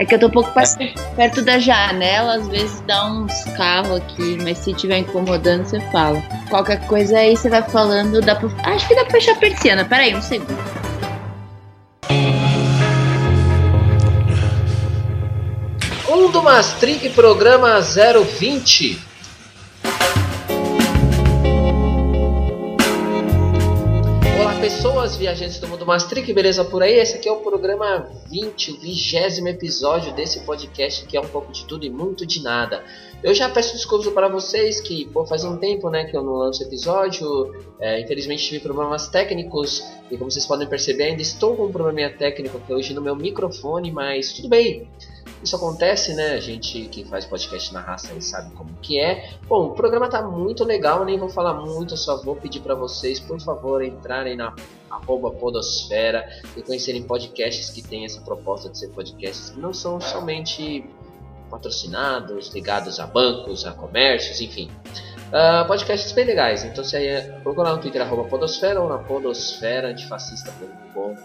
É que eu tô um pouco perto da janela, às vezes dá uns carros aqui, mas se tiver incomodando, você fala. Qualquer coisa aí você vai falando, dá pra... acho que dá pra fechar a persiana. Peraí, um segundo. Mundo Mastric, programa 020. Viajantes do mundo Mastric, beleza por aí? Esse aqui é o programa 20, o vigésimo episódio desse podcast que é um pouco de tudo e muito de nada. Eu já peço desculpas para vocês que, pô, faz um tempo, né, que eu não lanço episódio. É, infelizmente tive problemas técnicos e como vocês podem perceber ainda estou com um probleminha técnico aqui hoje no meu microfone, mas tudo bem. Isso acontece, né? A gente que faz podcast na raça aí sabe como que é. Bom, o programa tá muito legal, nem vou falar muito, só vou pedir para vocês, por favor, entrarem na arroba podosfera e conhecerem podcasts que têm essa proposta de ser podcasts que não são somente patrocinados, ligados a bancos, a comércios, enfim. Uh, podcasts bem legais, então você aí, procura lá no Twitter arroba podosfera ou na podosfera antifascista.com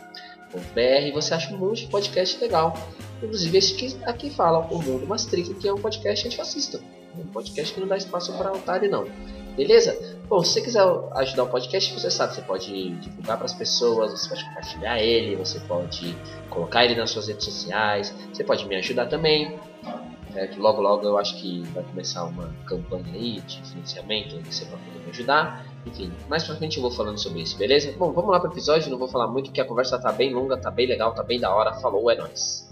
br você acha um monte de podcast legal. Inclusive esse que aqui fala o Mundo Mastrica, que é um podcast antifascista. Um podcast que não dá espaço para otário não. Beleza? Bom, se você quiser ajudar o podcast, você sabe, você pode divulgar para as pessoas, você pode compartilhar ele, você pode colocar ele nas suas redes sociais, você pode me ajudar também. É, que logo logo eu acho que vai começar uma campanha aí de financiamento você pode me ajudar. Enfim, mais pra frente eu vou falando sobre isso, beleza? Bom, vamos lá pro episódio, não vou falar muito porque a conversa tá bem longa, tá bem legal, tá bem da hora. Falou, é nóis.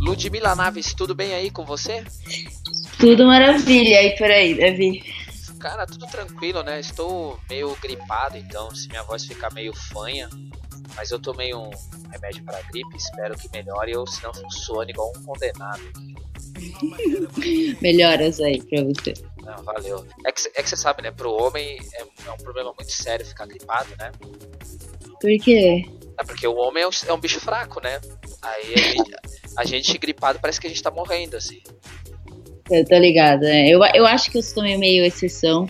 Ludmila Naves, tudo bem aí com você? Tudo maravilha aí por aí, Davi. Cara, tudo tranquilo, né? Estou meio gripado, então se minha voz ficar meio fanha, mas eu tomei um remédio para gripe, espero que melhore, ou senão funcione igual um condenado. Melhoras aí pra você. Não, valeu. É que, é que você sabe, né? Pro homem é, é, um problema muito sério ficar gripado, né? Por quê? É porque o homem é um, é um bicho fraco, né? Aí a gente, a gente gripado parece que a gente tá morrendo, assim. Eu tô ligada. É. Eu, eu acho que eu sou meio exceção.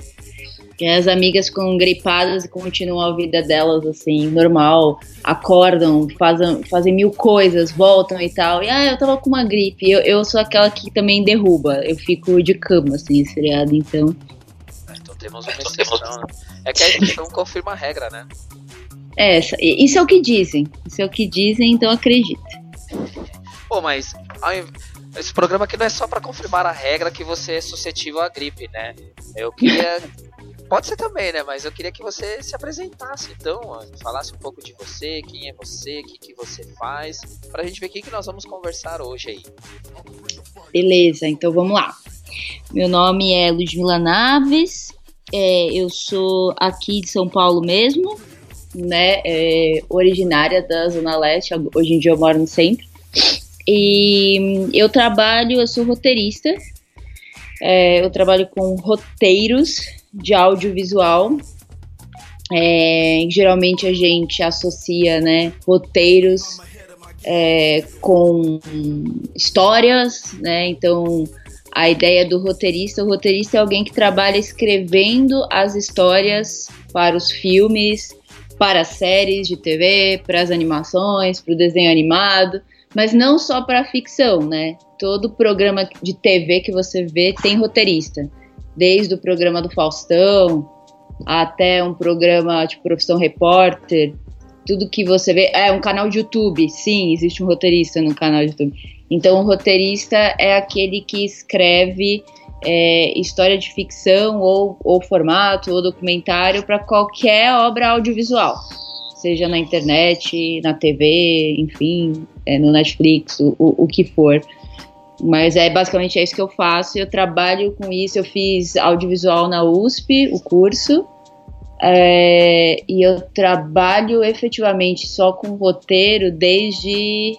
As amigas ficam gripadas e continuam a vida delas assim, normal, acordam, fazem, fazem mil coisas, voltam e tal. E ah, eu tava com uma gripe. Eu, eu sou aquela que também derruba. Eu fico de cama, assim, esfriada, então. Então temos uma exceção. Né? É que a exceção confirma a regra, né? É, isso é o que dizem. Isso é o que dizem, então acredito. Pô, mas esse programa aqui não é só para confirmar a regra que você é suscetível à gripe, né? Eu queria. Pode ser também, né? Mas eu queria que você se apresentasse, então, falasse um pouco de você, quem é você, o que, que você faz, pra gente ver o que, que nós vamos conversar hoje aí. Beleza, então vamos lá. Meu nome é Ludmila Naves, é, eu sou aqui de São Paulo mesmo, né? É, originária da Zona Leste, hoje em dia eu moro no centro. E eu trabalho, eu sou roteirista, é, eu trabalho com roteiros de audiovisual. É, geralmente a gente associa né, roteiros é, com histórias, né? Então a ideia do roteirista, o roteirista é alguém que trabalha escrevendo as histórias para os filmes, para as séries de TV, para as animações, para o desenho animado mas não só para ficção, né? Todo programa de TV que você vê tem roteirista, desde o programa do Faustão até um programa tipo Profissão Repórter, tudo que você vê é um canal de YouTube, sim, existe um roteirista no canal de YouTube. Então, o roteirista é aquele que escreve é, história de ficção ou, ou formato ou documentário para qualquer obra audiovisual seja na internet, na TV, enfim, é, no Netflix, o, o, que for. Mas é basicamente é isso que eu faço. Eu trabalho com isso. Eu fiz audiovisual na USP, o curso, é, e eu trabalho efetivamente só com roteiro desde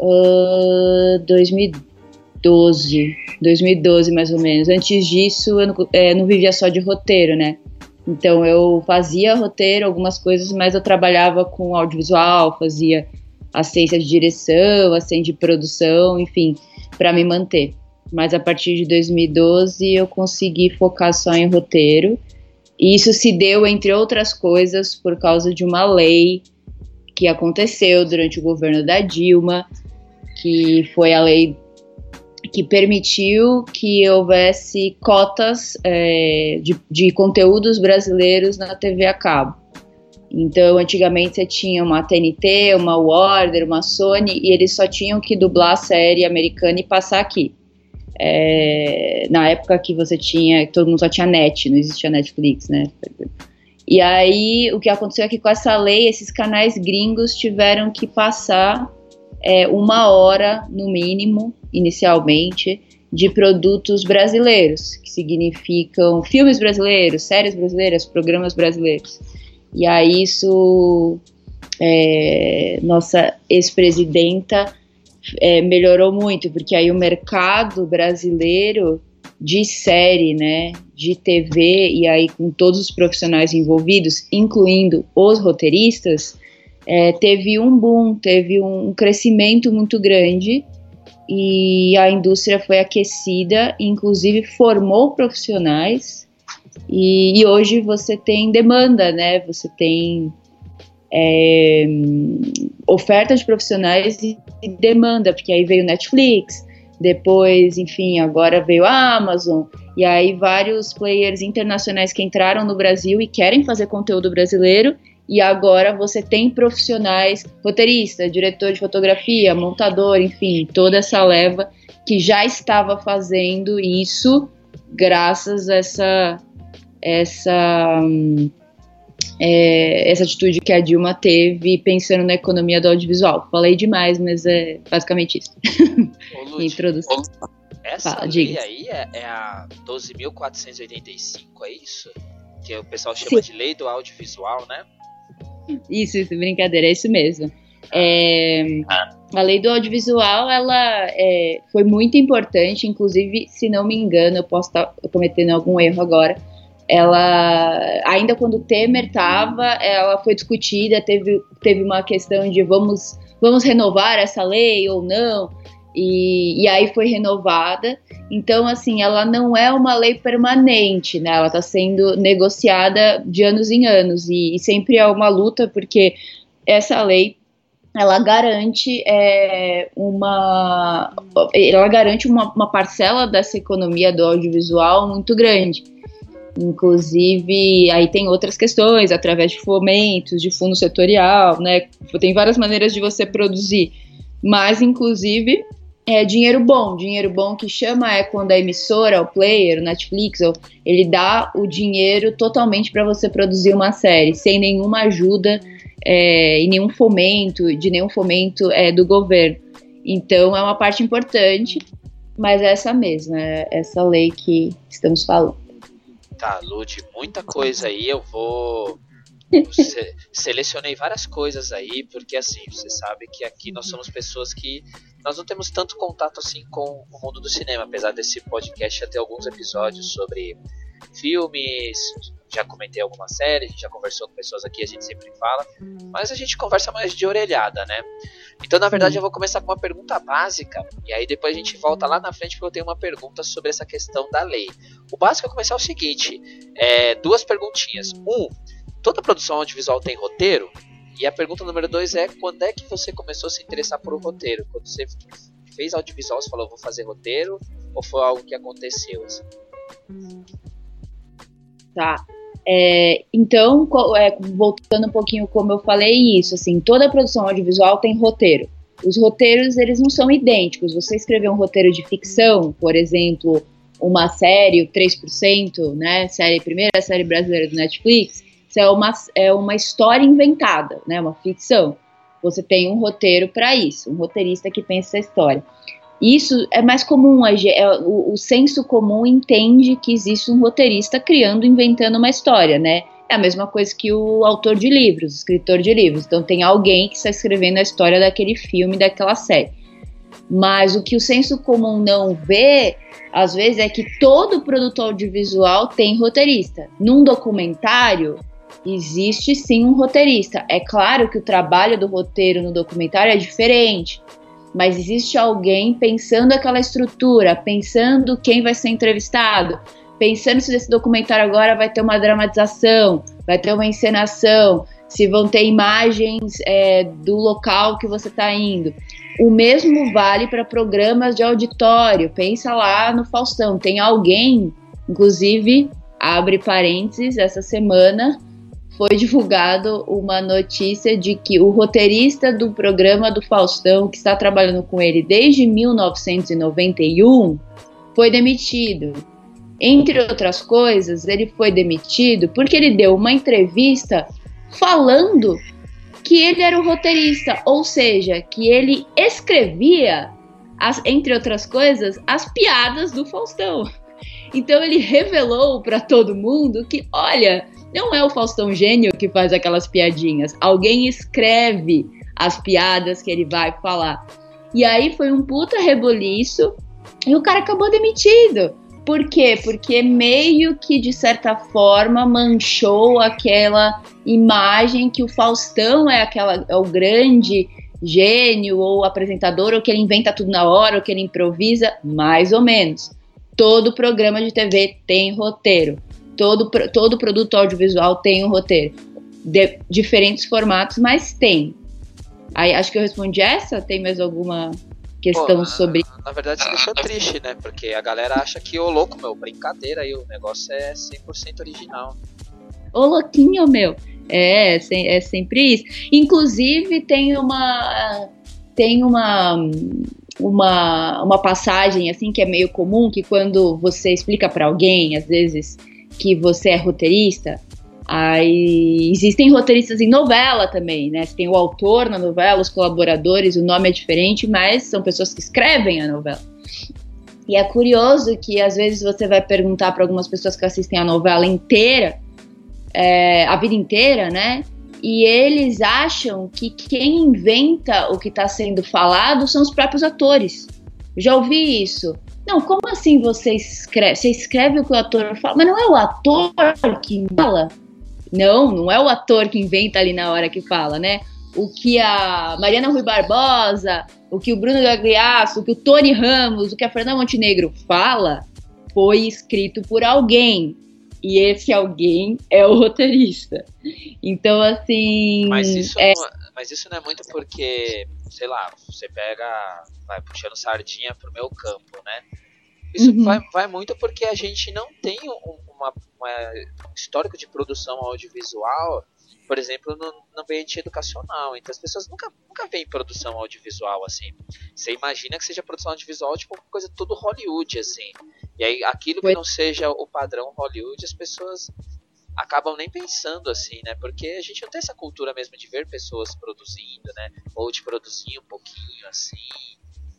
uh, 2012, 2012 mais ou menos. Antes disso, eu não, é, não vivia só de roteiro, né? Então eu fazia roteiro, algumas coisas, mas eu trabalhava com audiovisual, fazia assistência de direção, assistência de produção, enfim, para me manter. mas a partir de 2012 eu consegui focar só em roteiro. E isso se deu, entre outras coisas, por causa de uma lei que aconteceu durante o governo da Dilma, que foi a lei que permitiu que houvesse cotas é, de, de conteúdos brasileiros na TV a cabo. Então, antigamente você tinha uma TNT, uma Warner, uma Sony, e eles só tinham que dublar a série americana e passar aqui. É, na época que você tinha, todo mundo só tinha net, não existia Netflix, né? E aí, o que aconteceu é que com essa lei, esses canais gringos tiveram que passar é, uma hora, no mínimo, inicialmente, de produtos brasileiros, que significam filmes brasileiros, séries brasileiras, programas brasileiros. E aí isso, é, nossa ex-presidenta é, melhorou muito, porque aí o mercado brasileiro de série, né, de TV, e aí com todos os profissionais envolvidos, incluindo os roteiristas, é, teve um boom, teve um crescimento muito grande e a indústria foi aquecida, inclusive formou profissionais e, e hoje você tem demanda, né? Você tem é, oferta de profissionais e demanda, porque aí veio Netflix, depois, enfim, agora veio a Amazon, e aí vários players internacionais que entraram no Brasil e querem fazer conteúdo brasileiro e agora você tem profissionais, roteirista, diretor de fotografia, montador, enfim, toda essa leva que já estava fazendo isso graças a essa essa é, essa atitude que a Dilma teve pensando na economia do audiovisual. Falei demais, mas é basicamente isso. Ô, Lud, Introdução. Essa Fala, lei diga. aí é, é a 12.485, é isso? Que o pessoal chama Sim. de lei do audiovisual, né? Isso, isso, brincadeira, é isso mesmo. É, a lei do audiovisual, ela é, foi muito importante, inclusive, se não me engano, eu posso estar cometendo algum erro agora, ela, ainda quando o Temer estava, ela foi discutida, teve, teve uma questão de vamos, vamos renovar essa lei ou não, e, e aí foi renovada. Então, assim, ela não é uma lei permanente, né? Ela está sendo negociada de anos em anos e, e, sempre é uma luta porque essa lei ela garante é, uma ela garante uma, uma parcela dessa economia do audiovisual muito grande. Inclusive, aí tem outras questões, através de fomentos, de fundo setorial, né? Tem várias maneiras de você produzir. Mas, inclusive, é dinheiro bom. Dinheiro bom que chama é quando a emissora, o player, o Netflix, ele dá o dinheiro totalmente para você produzir uma série, sem nenhuma ajuda é, e nenhum fomento, de nenhum fomento é, do governo. Então é uma parte importante, mas é essa mesma, é essa lei que estamos falando. Tá, Lud, muita coisa aí. Eu vou selecionei várias coisas aí, porque assim, você sabe que aqui nós somos pessoas que nós não temos tanto contato assim com o mundo do cinema, apesar desse podcast já ter alguns episódios sobre filmes, já comentei alguma série, a gente já conversou com pessoas aqui, a gente sempre fala, mas a gente conversa mais de orelhada, né? Então, na verdade, eu vou começar com uma pergunta básica, e aí depois a gente volta lá na frente porque eu tenho uma pergunta sobre essa questão da lei. O básico é começar o seguinte: é, duas perguntinhas. Um, toda produção audiovisual tem roteiro? E a pergunta número dois é: quando é que você começou a se interessar por um roteiro? Quando você fez audiovisual, você falou, vou fazer roteiro? Ou foi algo que aconteceu? Assim? Tá. É, então, é, voltando um pouquinho como eu falei isso, assim, toda produção audiovisual tem roteiro. Os roteiros, eles não são idênticos. Você escrever um roteiro de ficção, por exemplo, uma série, o 3%, né, série primeira série brasileira do Netflix, isso é uma, é uma história inventada, né? Uma ficção. Você tem um roteiro para isso, um roteirista que pensa essa história. Isso é mais comum, é, o, o senso comum entende que existe um roteirista criando, inventando uma história, né? É a mesma coisa que o autor de livros, o escritor de livros. Então tem alguém que está escrevendo a história daquele filme, daquela série. Mas o que o senso comum não vê, às vezes, é que todo produtor audiovisual tem roteirista. Num documentário, existe sim um roteirista. É claro que o trabalho do roteiro no documentário é diferente. mas existe alguém pensando aquela estrutura, pensando quem vai ser entrevistado, pensando se esse documentário agora vai ter uma dramatização, vai ter uma encenação, se vão ter imagens é, do local que você está indo. O mesmo vale para programas de auditório. Pensa lá no Faustão, tem alguém, inclusive, abre parênteses, essa semana foi divulgado uma notícia de que o roteirista do programa do Faustão, que está trabalhando com ele desde 1991, foi demitido. Entre outras coisas, ele foi demitido porque ele deu uma entrevista falando que ele era o roteirista, ou seja, que ele escrevia, as, entre outras coisas, as piadas do Faustão. Então ele revelou para todo mundo que, olha, não é o Faustão gênio que faz aquelas piadinhas, alguém escreve as piadas que ele vai falar. E aí foi um puta reboliço e o cara acabou demitido. Por quê? Porque meio que de certa forma manchou aquela imagem que o Faustão é aquela é o grande gênio ou apresentador ou que ele inventa tudo na hora ou que ele improvisa, mais ou menos. Todo programa de TV tem roteiro. Todo, todo produto audiovisual tem um roteiro. De diferentes formatos, mas tem. Aí acho que eu respondi essa. Tem mais alguma questão Pô, sobre. Na verdade, você deixou triste, né? Porque a galera acha que, ô louco, meu, brincadeira aí, o negócio é 100% original. Ô louquinho, meu. É, é sempre isso. Inclusive, tem uma. Tem uma. Uma, uma passagem assim que é meio comum que quando você explica para alguém às vezes que você é roteirista Aí existem roteiristas em novela também, né? Você tem o autor na novela, os colaboradores, o nome é diferente, mas são pessoas que escrevem a novela. E é curioso que às vezes você vai perguntar para algumas pessoas que assistem a novela inteira, é, a vida inteira, né? E eles acham que quem inventa o que está sendo falado são os próprios atores. Já ouvi isso. Não, como assim você escreve? Você escreve o que o ator fala, mas não é o ator que fala? Não, não é o ator que inventa ali na hora que fala, né? O que a Mariana Rui Barbosa, o que o Bruno Gagliasso, o que o Tony Ramos, o que a Fernanda Montenegro fala, foi escrito por alguém. E esse alguém é o roteirista. Então, assim. Mas isso, é... não, é, mas isso não é muito porque, sei lá, você pega. Vai puxando sardinha pro meu campo, né? Isso uhum. vai, vai muito porque a gente não tem um, uma, uma, um histórico de produção audiovisual, por exemplo, no, no ambiente educacional. Então as pessoas nunca, nunca veem produção audiovisual assim. Você imagina que seja produção audiovisual tipo uma coisa tudo Hollywood, assim. E aí aquilo que não seja o padrão Hollywood, as pessoas acabam nem pensando assim, né? Porque a gente não tem essa cultura mesmo de ver pessoas produzindo, né? Ou de produzir um pouquinho assim.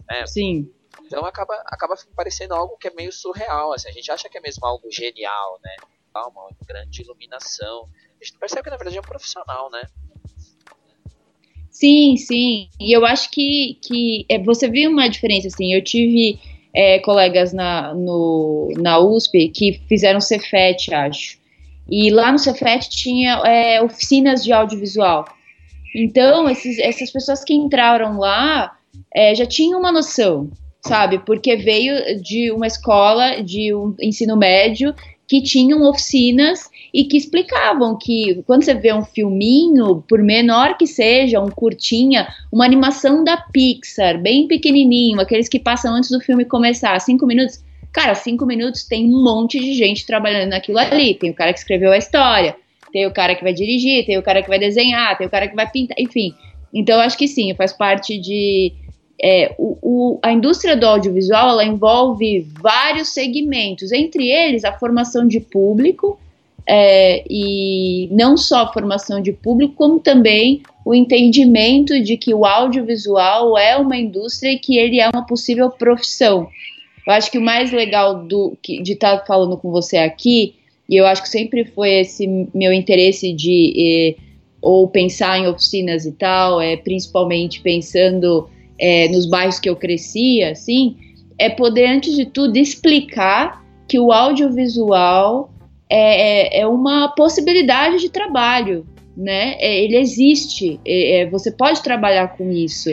Né? Sim. Então acaba, acaba parecendo algo que é meio surreal, assim. A gente acha que é mesmo algo genial, né? Uma grande iluminação. A gente percebe que na verdade é um profissional, né? Sim, sim. E eu acho que, que é, você viu uma diferença, assim. Eu tive é, colegas na, no, na USP que fizeram Cefet, acho. E lá no Cefet tinha é, oficinas de audiovisual. Então, esses, essas pessoas que entraram lá é, já tinham uma noção sabe? Porque veio de uma escola de um ensino médio que tinham oficinas e que explicavam que quando você vê um filminho, por menor que seja, um curtinha, uma animação da Pixar, bem pequenininho, aqueles que passam antes do filme começar, cinco minutos, cara, cinco minutos tem um monte de gente trabalhando naquilo ali. Tem o cara que escreveu a história, tem o cara que vai dirigir, tem o cara que vai desenhar, tem o cara que vai pintar, enfim. Então, acho que sim, faz parte de é, o, o, a indústria do audiovisual ela envolve vários segmentos, entre eles a formação de público, é, e não só a formação de público, como também o entendimento de que o audiovisual é uma indústria e que ele é uma possível profissão. Eu acho que o mais legal do, de estar tá falando com você aqui, e eu acho que sempre foi esse meu interesse de eh, ou pensar em oficinas e tal, é principalmente pensando é, nos bairros que eu crescia, assim, é poder, antes de tudo, explicar que o audiovisual é, é, é uma possibilidade de trabalho, né? É, ele existe, é, é, você pode trabalhar com isso.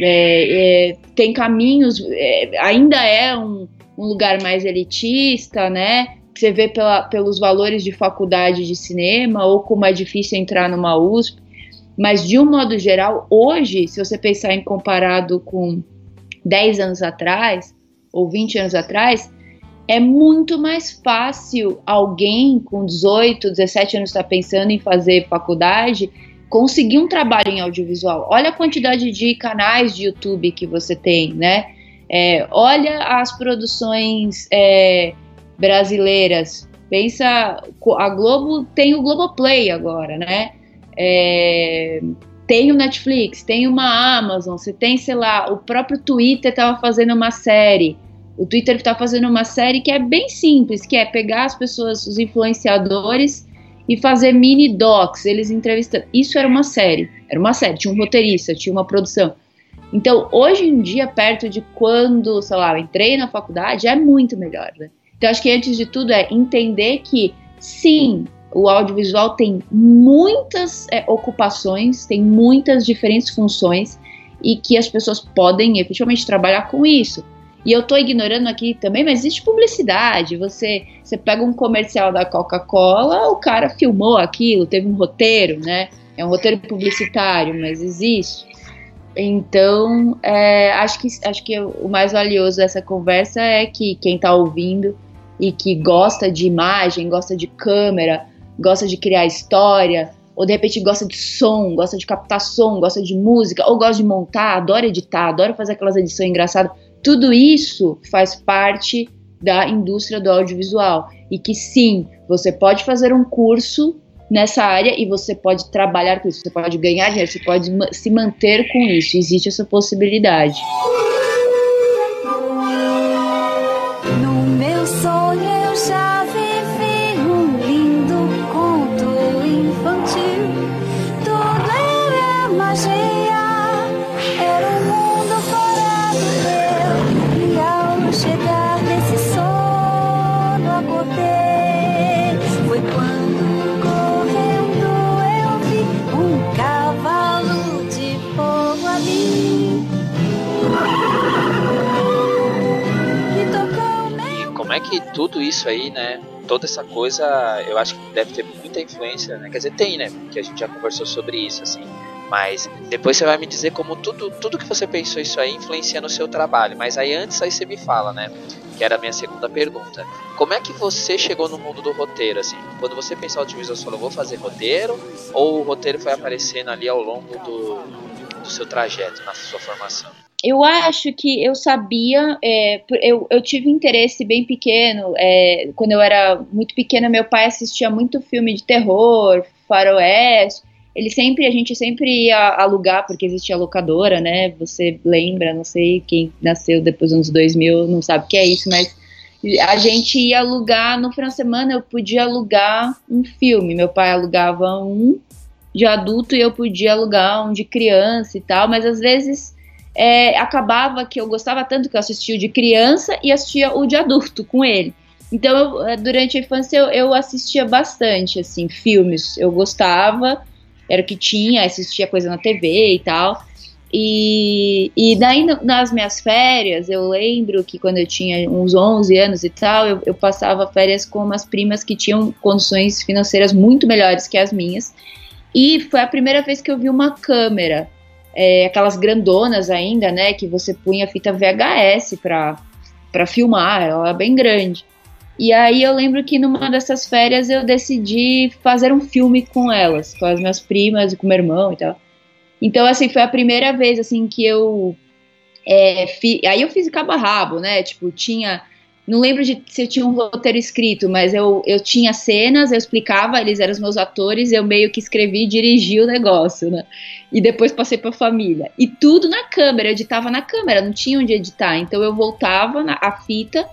É, é, tem caminhos, é, ainda é um, um, lugar mais elitista, né? Você vê pela, pelos valores de faculdade de cinema ou como é difícil entrar numa USP. Mas de um modo geral, hoje, se você pensar em comparado com 10 anos atrás ou 20 anos atrás, é muito mais fácil alguém com 18, 17 anos estar tá pensando em fazer faculdade conseguir um trabalho em audiovisual. Olha a quantidade de canais de YouTube que você tem, né? É, olha as produções é, brasileiras. Pensa, a Globo tem o Globoplay agora, né? É, tem o Netflix, tem uma Amazon, você tem, sei lá, o próprio Twitter estava fazendo uma série. O Twitter está fazendo uma série que é bem simples, que é pegar as pessoas, os influenciadores e fazer mini docs, eles entrevistando. Isso era uma série, era uma série, tinha um roteirista, tinha uma produção. Então, hoje em dia, perto de quando, sei lá, eu entrei na faculdade, é muito melhor, né? Então, acho que antes de tudo é entender que, sim, o audiovisual tem muitas é, ocupações, tem muitas diferentes funções e que as pessoas podem efetivamente trabalhar com isso. E eu estou ignorando aqui também, mas existe publicidade. Você, você pega um comercial da Coca-Cola, o cara filmou aquilo, teve um roteiro, né? É um roteiro publicitário, mas existe. Então, é, acho, que, acho que o mais valioso dessa conversa é que quem está ouvindo e que gosta de imagem, gosta de câmera, gosta de criar história, ou de repente gosta de som, gosta de captar som, gosta de música, ou gosta de montar, adora editar, adora fazer aquelas edições engraçadas tudo isso faz parte da indústria do audiovisual. E que sim, você pode fazer um curso nessa área e você pode trabalhar com isso, você pode ganhar dinheiro, você pode se manter com isso, existe essa possibilidade. Que tudo isso aí, né? Toda essa coisa, eu acho que deve ter muita influência, né? Quer dizer, tem, né? Porque a gente já conversou sobre isso, assim. Mas depois você vai me dizer como tudo, tudo que você pensou isso aí influencia no seu trabalho. Mas aí antes aí você me fala, né? Que era a minha segunda pergunta. Como é que você chegou no mundo do roteiro, assim? Quando você pensou audiovisual, você falou, vou fazer roteiro? Ou o roteiro foi aparecendo ali ao longo do, do seu trajeto, na sua formação? Eu acho que eu sabia, é, eu, eu tive interesse bem pequeno. É, quando eu era muito pequena, meu pai assistia muito filme de terror, faroeste. Ele sempre, a gente sempre ia alugar, porque existia locadora, né? Você lembra, não sei quem nasceu depois dos anos 2000, não sabe o que é isso, mas a gente ia alugar, no final de semana eu podia alugar um filme. Meu pai alugava um de adulto e eu podia alugar um de criança e tal, mas às vezes é, acabava que eu gostava tanto que eu assistia o de criança e assistia o de adulto com ele. Então, eu, é, durante a infância, eu, eu, assistia bastante, assim, filmes. Eu gostava, era o que tinha, assistia coisa na TV e tal. E, e daí, nas minhas férias, eu lembro que quando eu tinha uns 11 anos e tal, eu, eu passava férias com umas primas que tinham condições financeiras muito melhores que as minhas. E foi a primeira vez que eu vi uma câmera é, aquelas grandonas ainda, né, que você punha fita VHS para filmar, ela é bem grande. E aí eu lembro que numa dessas férias eu decidi fazer um filme com elas, com as minhas primas e com meu irmão e tal. Então, assim, foi a primeira vez, assim, que eu... É, fi, aí eu fiz cabo a rabo, né, tipo, tinha não lembro de se eu tinha um roteiro escrito, mas eu, eu tinha cenas, eu explicava, eles eram os meus atores, eu meio que escrevi e dirigi o negócio, né? E depois passei para a família. E tudo na câmera, eu editava na câmera, não tinha onde editar. Então eu voltava na a fita,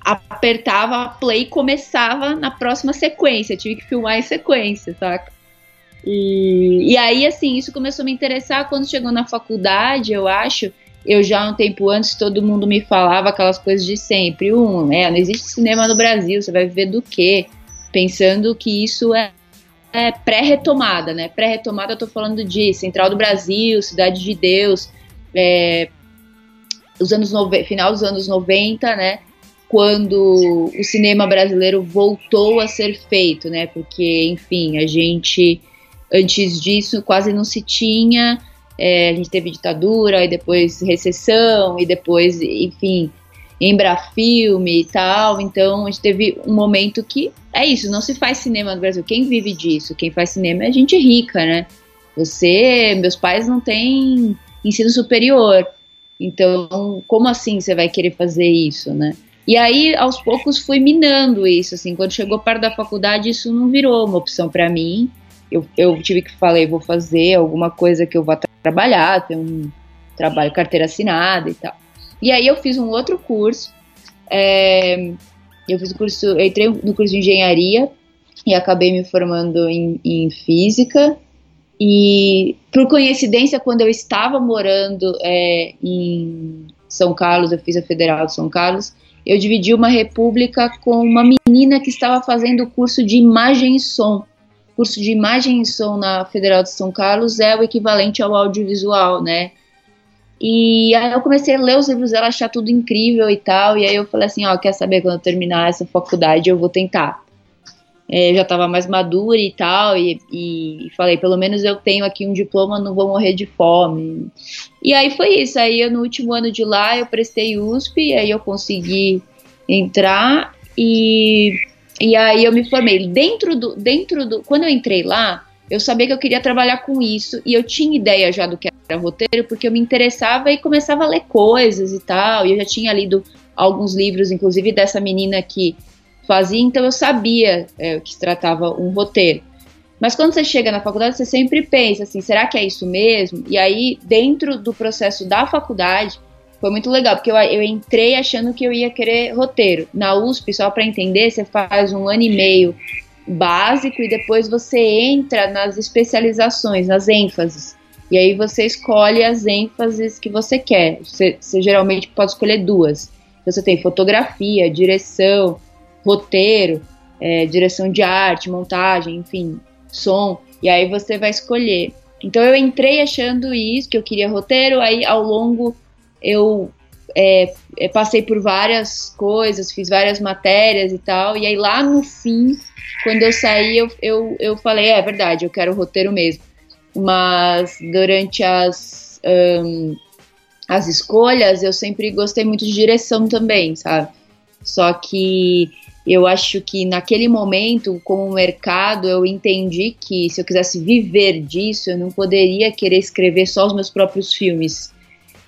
apertava a play e começava na próxima sequência. Tive que filmar em sequência, saca? E, e aí, assim, isso começou a me interessar quando chegou na faculdade, eu acho eu já um tempo antes todo mundo me falava aquelas coisas de sempre. Um, é, não existe cinema no Brasil, você vai viver do quê? Pensando que isso é, é pré-retomada, né? Pré-retomada eu tô falando de Central do Brasil, Cidade de Deus, é, os anos final dos anos 90, né? Quando o cinema brasileiro voltou a ser feito, né? Porque, enfim, a gente antes disso quase não se tinha. É, a gente teve ditadura e depois recessão e depois, enfim, Embrafilme e tal. Então a gente teve um momento que é isso, não se faz cinema no Brasil. Quem vive disso? Quem faz cinema é gente rica, né? Você, meus pais não têm ensino superior. Então, como assim você vai querer fazer isso, né? E aí, aos poucos, fui minando isso, assim, quando chegou perto da faculdade, isso não virou uma opção para mim. Eu, eu tive que falar, vou fazer alguma coisa que eu vá trabalhar, ter um trabalho carteira assinada e tal. E aí eu fiz um outro curso, é, eu fiz o curso, eu entrei no curso de engenharia e acabei me formando em, em física. E por coincidência, quando eu estava morando é, em São Carlos, eu fiz a Federal de São Carlos, eu dividi uma república com uma menina que estava fazendo o curso de imagem e som. Curso de imagem e som na Federal de São Carlos é o equivalente ao audiovisual, né? E aí eu comecei a ler os livros dela, achar tudo incrível e tal. E aí eu falei assim, ó, quer saber quando eu terminar essa faculdade eu vou tentar. É, já estava mais madura e tal, e, e, falei, pelo menos eu tenho aqui um diploma, não vou morrer de fome. E aí foi isso, aí eu, no último ano de lá eu prestei USP, aí eu consegui entrar e, e aí eu me formei. Dentro do, dentro do, quando eu entrei lá, eu sabia que eu queria trabalhar com isso e eu tinha ideia já do que era roteiro, porque eu me interessava e começava a ler coisas e tal. E eu já tinha lido alguns livros, inclusive dessa menina que fazia, então eu sabia é, que se tratava um roteiro. Mas quando você chega na faculdade, você sempre pensa assim: será que é isso mesmo? E aí, dentro do processo da faculdade, foi muito legal, porque eu, eu entrei achando que eu ia querer roteiro. Na USP, só para entender, você faz um ano e meio básico e depois você entra nas especializações, nas ênfases. E aí você escolhe as ênfases que você quer. Você, você geralmente pode escolher duas. Você tem fotografia, direção, roteiro, é, direção de arte, montagem, enfim, som. E aí você vai escolher. Então eu entrei achando isso, que eu queria roteiro, aí ao longo eu é, é, passei por várias coisas, fiz várias matérias e tal, e aí lá no fim, quando eu saí, eu, eu, eu falei, é, é verdade, eu quero roteiro mesmo mas durante as, um, as escolhas eu sempre gostei muito de direção também, sabe? Só que eu acho que naquele momento, como mercado, eu entendi que se eu quisesse viver disso, eu não poderia querer escrever só os meus próprios filmes.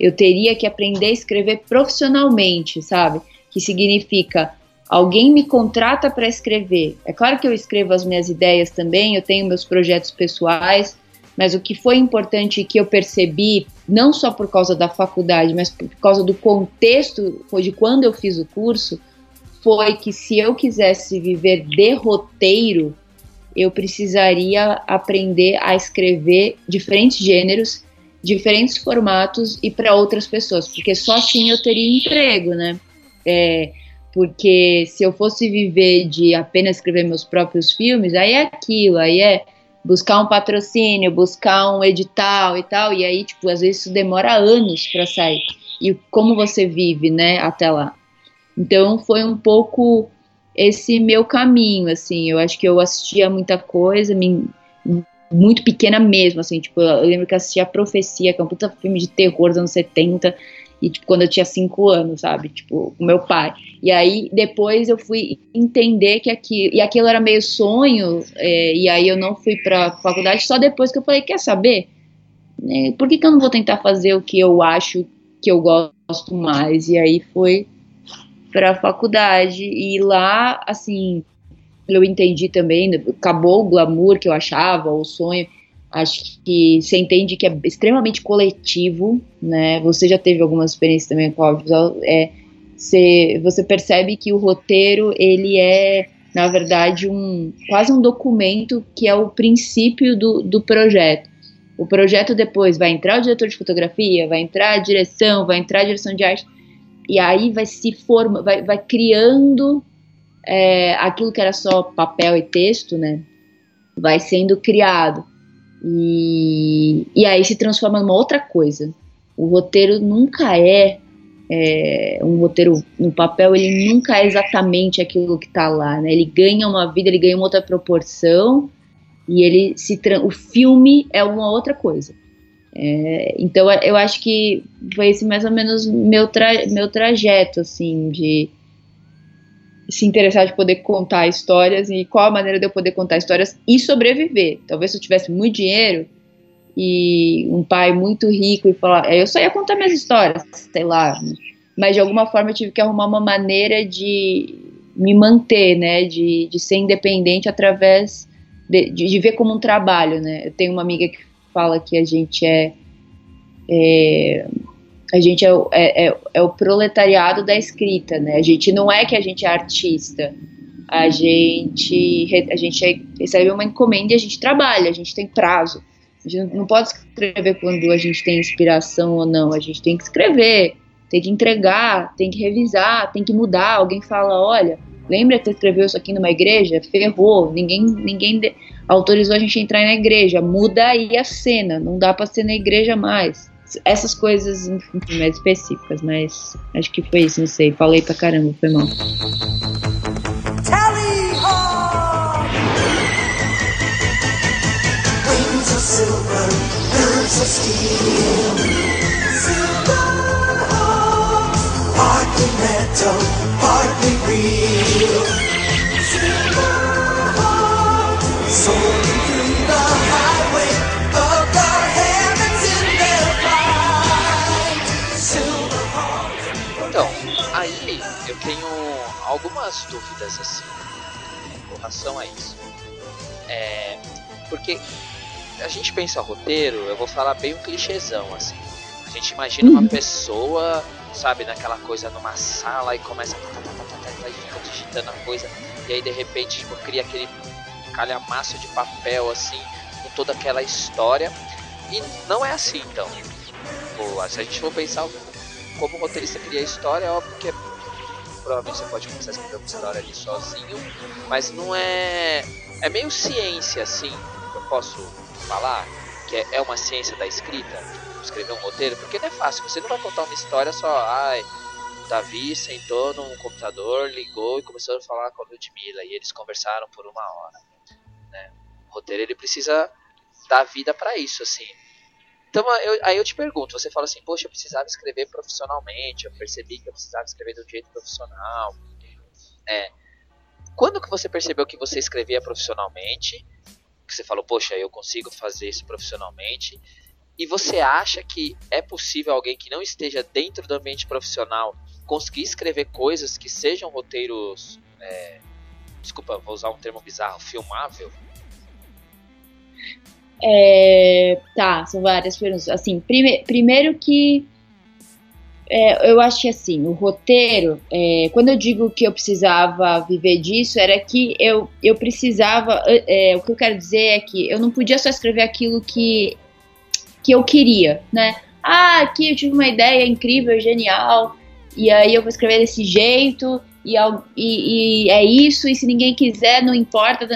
Eu teria que aprender a escrever profissionalmente, sabe? Que significa alguém me contrata para escrever. É claro que eu escrevo as minhas ideias também, eu tenho meus projetos pessoais, mas o que foi importante que eu percebi, não só por causa da faculdade, mas por causa do contexto de quando eu fiz o curso, foi que se eu quisesse viver de roteiro, eu precisaria aprender a escrever diferentes gêneros, diferentes formatos e para outras pessoas, porque só assim eu teria emprego, né? É, porque se eu fosse viver de apenas escrever meus próprios filmes, aí é aquilo, aí é buscar um patrocínio, buscar um edital e tal, e aí, tipo, às vezes isso demora anos para sair. E como você vive, né, até lá. Então foi um pouco esse meu caminho, assim, eu acho que eu assistia muita coisa, me, muito pequena mesmo, assim, tipo, eu lembro que assistia a Profecia, que é um puta filme de terror dos anos 70, e, tipo, quando eu tinha cinco anos, sabe? Tipo, com meu pai. E aí, depois eu fui entender que aquilo... E aquilo era meio sonho, é, e aí eu não fui pra faculdade só depois que eu falei, quer saber? É, por que, que eu não vou tentar fazer o que eu acho que eu gosto mais? E aí foi pra faculdade. E lá, assim, eu entendi também, acabou o glamour que eu achava, o sonho Acho que você entende que é extremamente coletivo, né? Você já teve algumas experiências também com audiovisual. É, você, você percebe que o roteiro, ele é, na verdade, um quase um documento que é o princípio do, do projeto. O projeto depois vai entrar o diretor de fotografia, vai entrar a direção, vai entrar a direção de arte, e aí vai se forma, vai, vai criando é, aquilo que era só papel e texto, né? Vai sendo criado. E, e aí se transforma numa outra coisa. O roteiro nunca é, é um roteiro no papel, ele nunca é exatamente aquilo que está lá, né? Ele ganha uma vida, ele ganha uma outra proporção e ele se o filme é uma outra coisa. É, então eu acho que foi esse mais ou menos meu, tra meu trajeto, assim, de se interessar de poder contar histórias e qual a maneira de eu poder contar histórias e sobreviver. Talvez se eu tivesse muito dinheiro e um pai muito rico e falar, eu só ia contar minhas histórias, sei lá. Mas de alguma forma eu tive que arrumar uma maneira de me manter, né, de, de ser independente através de, de, de ver como um trabalho, né. Eu tenho uma amiga que fala que a gente é, é a gente é, é, é, é, o proletariado da escrita, né? A gente não é que a gente é artista, a gente a gente é, recebe uma encomenda e a gente trabalha, a gente tem prazo. A gente não pode escrever quando a gente tem inspiração ou não, a gente tem que escrever, tem que entregar, tem que revisar, tem que mudar. Alguém fala, olha, lembra que você escreveu isso aqui numa igreja? Ferrou, ninguém ninguém autorizou a gente a entrar na igreja, muda aí a cena, não dá para ser na igreja mais. Essas coisas, enfim, mais específicas, mas acho que foi isso, não sei. Falei pra caramba, foi mal. silver, tenho algumas dúvidas assim com relação a isso. É, porque a gente pensa roteiro, eu vou falar bem um clichêzão, assim. A gente imagina uma uhum. pessoa, sabe, naquela coisa numa sala e começa a e fica digitando a coisa, e aí de repente tipo, cria aquele calhamaço de papel assim, com toda aquela história. E não é assim então. Pô, se a gente for pensar como o roteirista cria a história, é óbvio que é, provavelmente você pode começar a escrever uma história ali sozinho, mas não é. É meio ciência assim. Eu posso falar que é, é uma ciência da escrita, escrever um roteiro, porque não é fácil, você não vai contar uma história só, ai, Davi sentou num computador, ligou e começou a falar com a Ludmilla e eles conversaram por uma hora. Né? O roteiro ele precisa dar vida para isso, assim. Então eu, aí eu te pergunto, você fala assim, poxa, eu precisava escrever profissionalmente, eu percebi que eu precisava escrever um jeito profissional. É, quando que você percebeu que você escrevia profissionalmente que você falou, poxa, eu consigo fazer isso profissionalmente. E você acha que é possível alguém que não esteja dentro do ambiente profissional conseguir escrever coisas que sejam roteiros. É, desculpa, vou usar um termo bizarro, filmável? É, tá, são várias perguntas. Assim, prime, primeiro que é, eu acho que assim, o roteiro, é, quando eu digo que eu precisava viver disso, era que eu, eu precisava. É, o que eu quero dizer é que eu não podia só escrever aquilo que, que eu queria, né? Ah, aqui eu tive uma ideia incrível, genial, e aí eu vou escrever desse jeito, e, e, e é isso, e se ninguém quiser, não importa.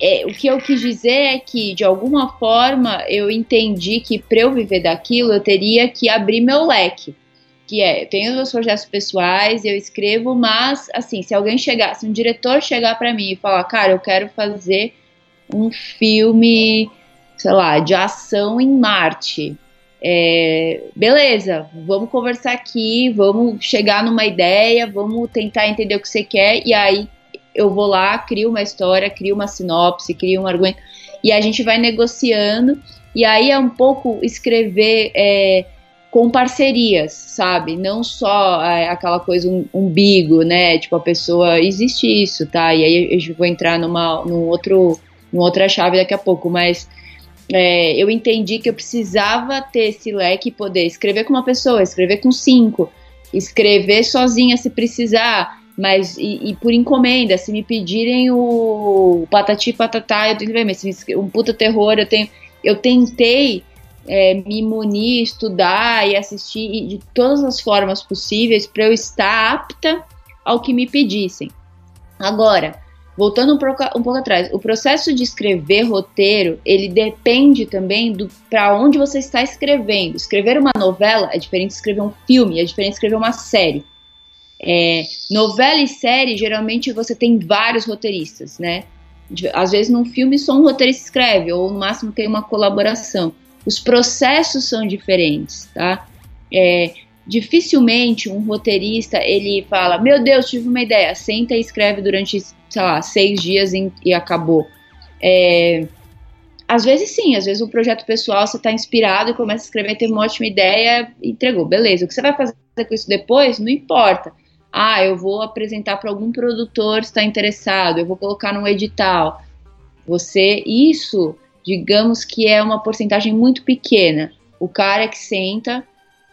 É, o que eu quis dizer é que, de alguma forma, eu entendi que para eu viver daquilo, eu teria que abrir meu leque que é, eu tenho meus projetos pessoais, eu escrevo, mas assim, se alguém chegar, se um diretor chegar para mim e falar, cara, eu quero fazer um filme, sei lá, de ação em Marte, é, beleza, vamos conversar aqui, vamos chegar numa ideia, vamos tentar entender o que você quer, e aí eu vou lá, crio uma história, crio uma sinopse, crio um argumento, e a gente vai negociando, e aí é um pouco escrever. É, com parcerias, sabe? Não só é, aquela coisa um, umbigo, né? Tipo, a pessoa. Existe isso, tá? E aí eu vou entrar numa, num outro, numa outra chave daqui a pouco, mas. É, eu entendi que eu precisava ter esse leque e poder escrever com uma pessoa, escrever com cinco, escrever sozinha se precisar, mas e, e por encomenda, se me pedirem o, patati patatá, eu tenho que ver, mas um puta terror, eu tenho. Eu tentei é, me munir, estudar e assistir de todas as formas possíveis para eu estar apta ao que me pedissem. Agora, voltando um pouco, um pouco atrás, o processo de escrever roteiro, ele depende também do para onde você está escrevendo. Escrever uma novela é diferente de escrever um filme, é diferente de escrever uma série. É, novela e série, geralmente você tem vários roteiristas, né? Às vezes num filme só um roteirista escreve, ou no máximo tem uma colaboração. Os processos são diferentes, tá? É, dificilmente um roteirista ele fala, meu Deus, tive uma ideia, senta e escreve durante, sei lá, seis dias e, acabou. É, às vezes sim, às vezes o projeto pessoal você está inspirado e começa a escrever, teve uma ótima ideia, entregou, beleza. O que você vai fazer com isso depois, não importa. Ah, eu vou apresentar para algum produtor está interessado, eu vou colocar num edital. Você, isso, digamos que é uma porcentagem muito pequena. O cara que senta,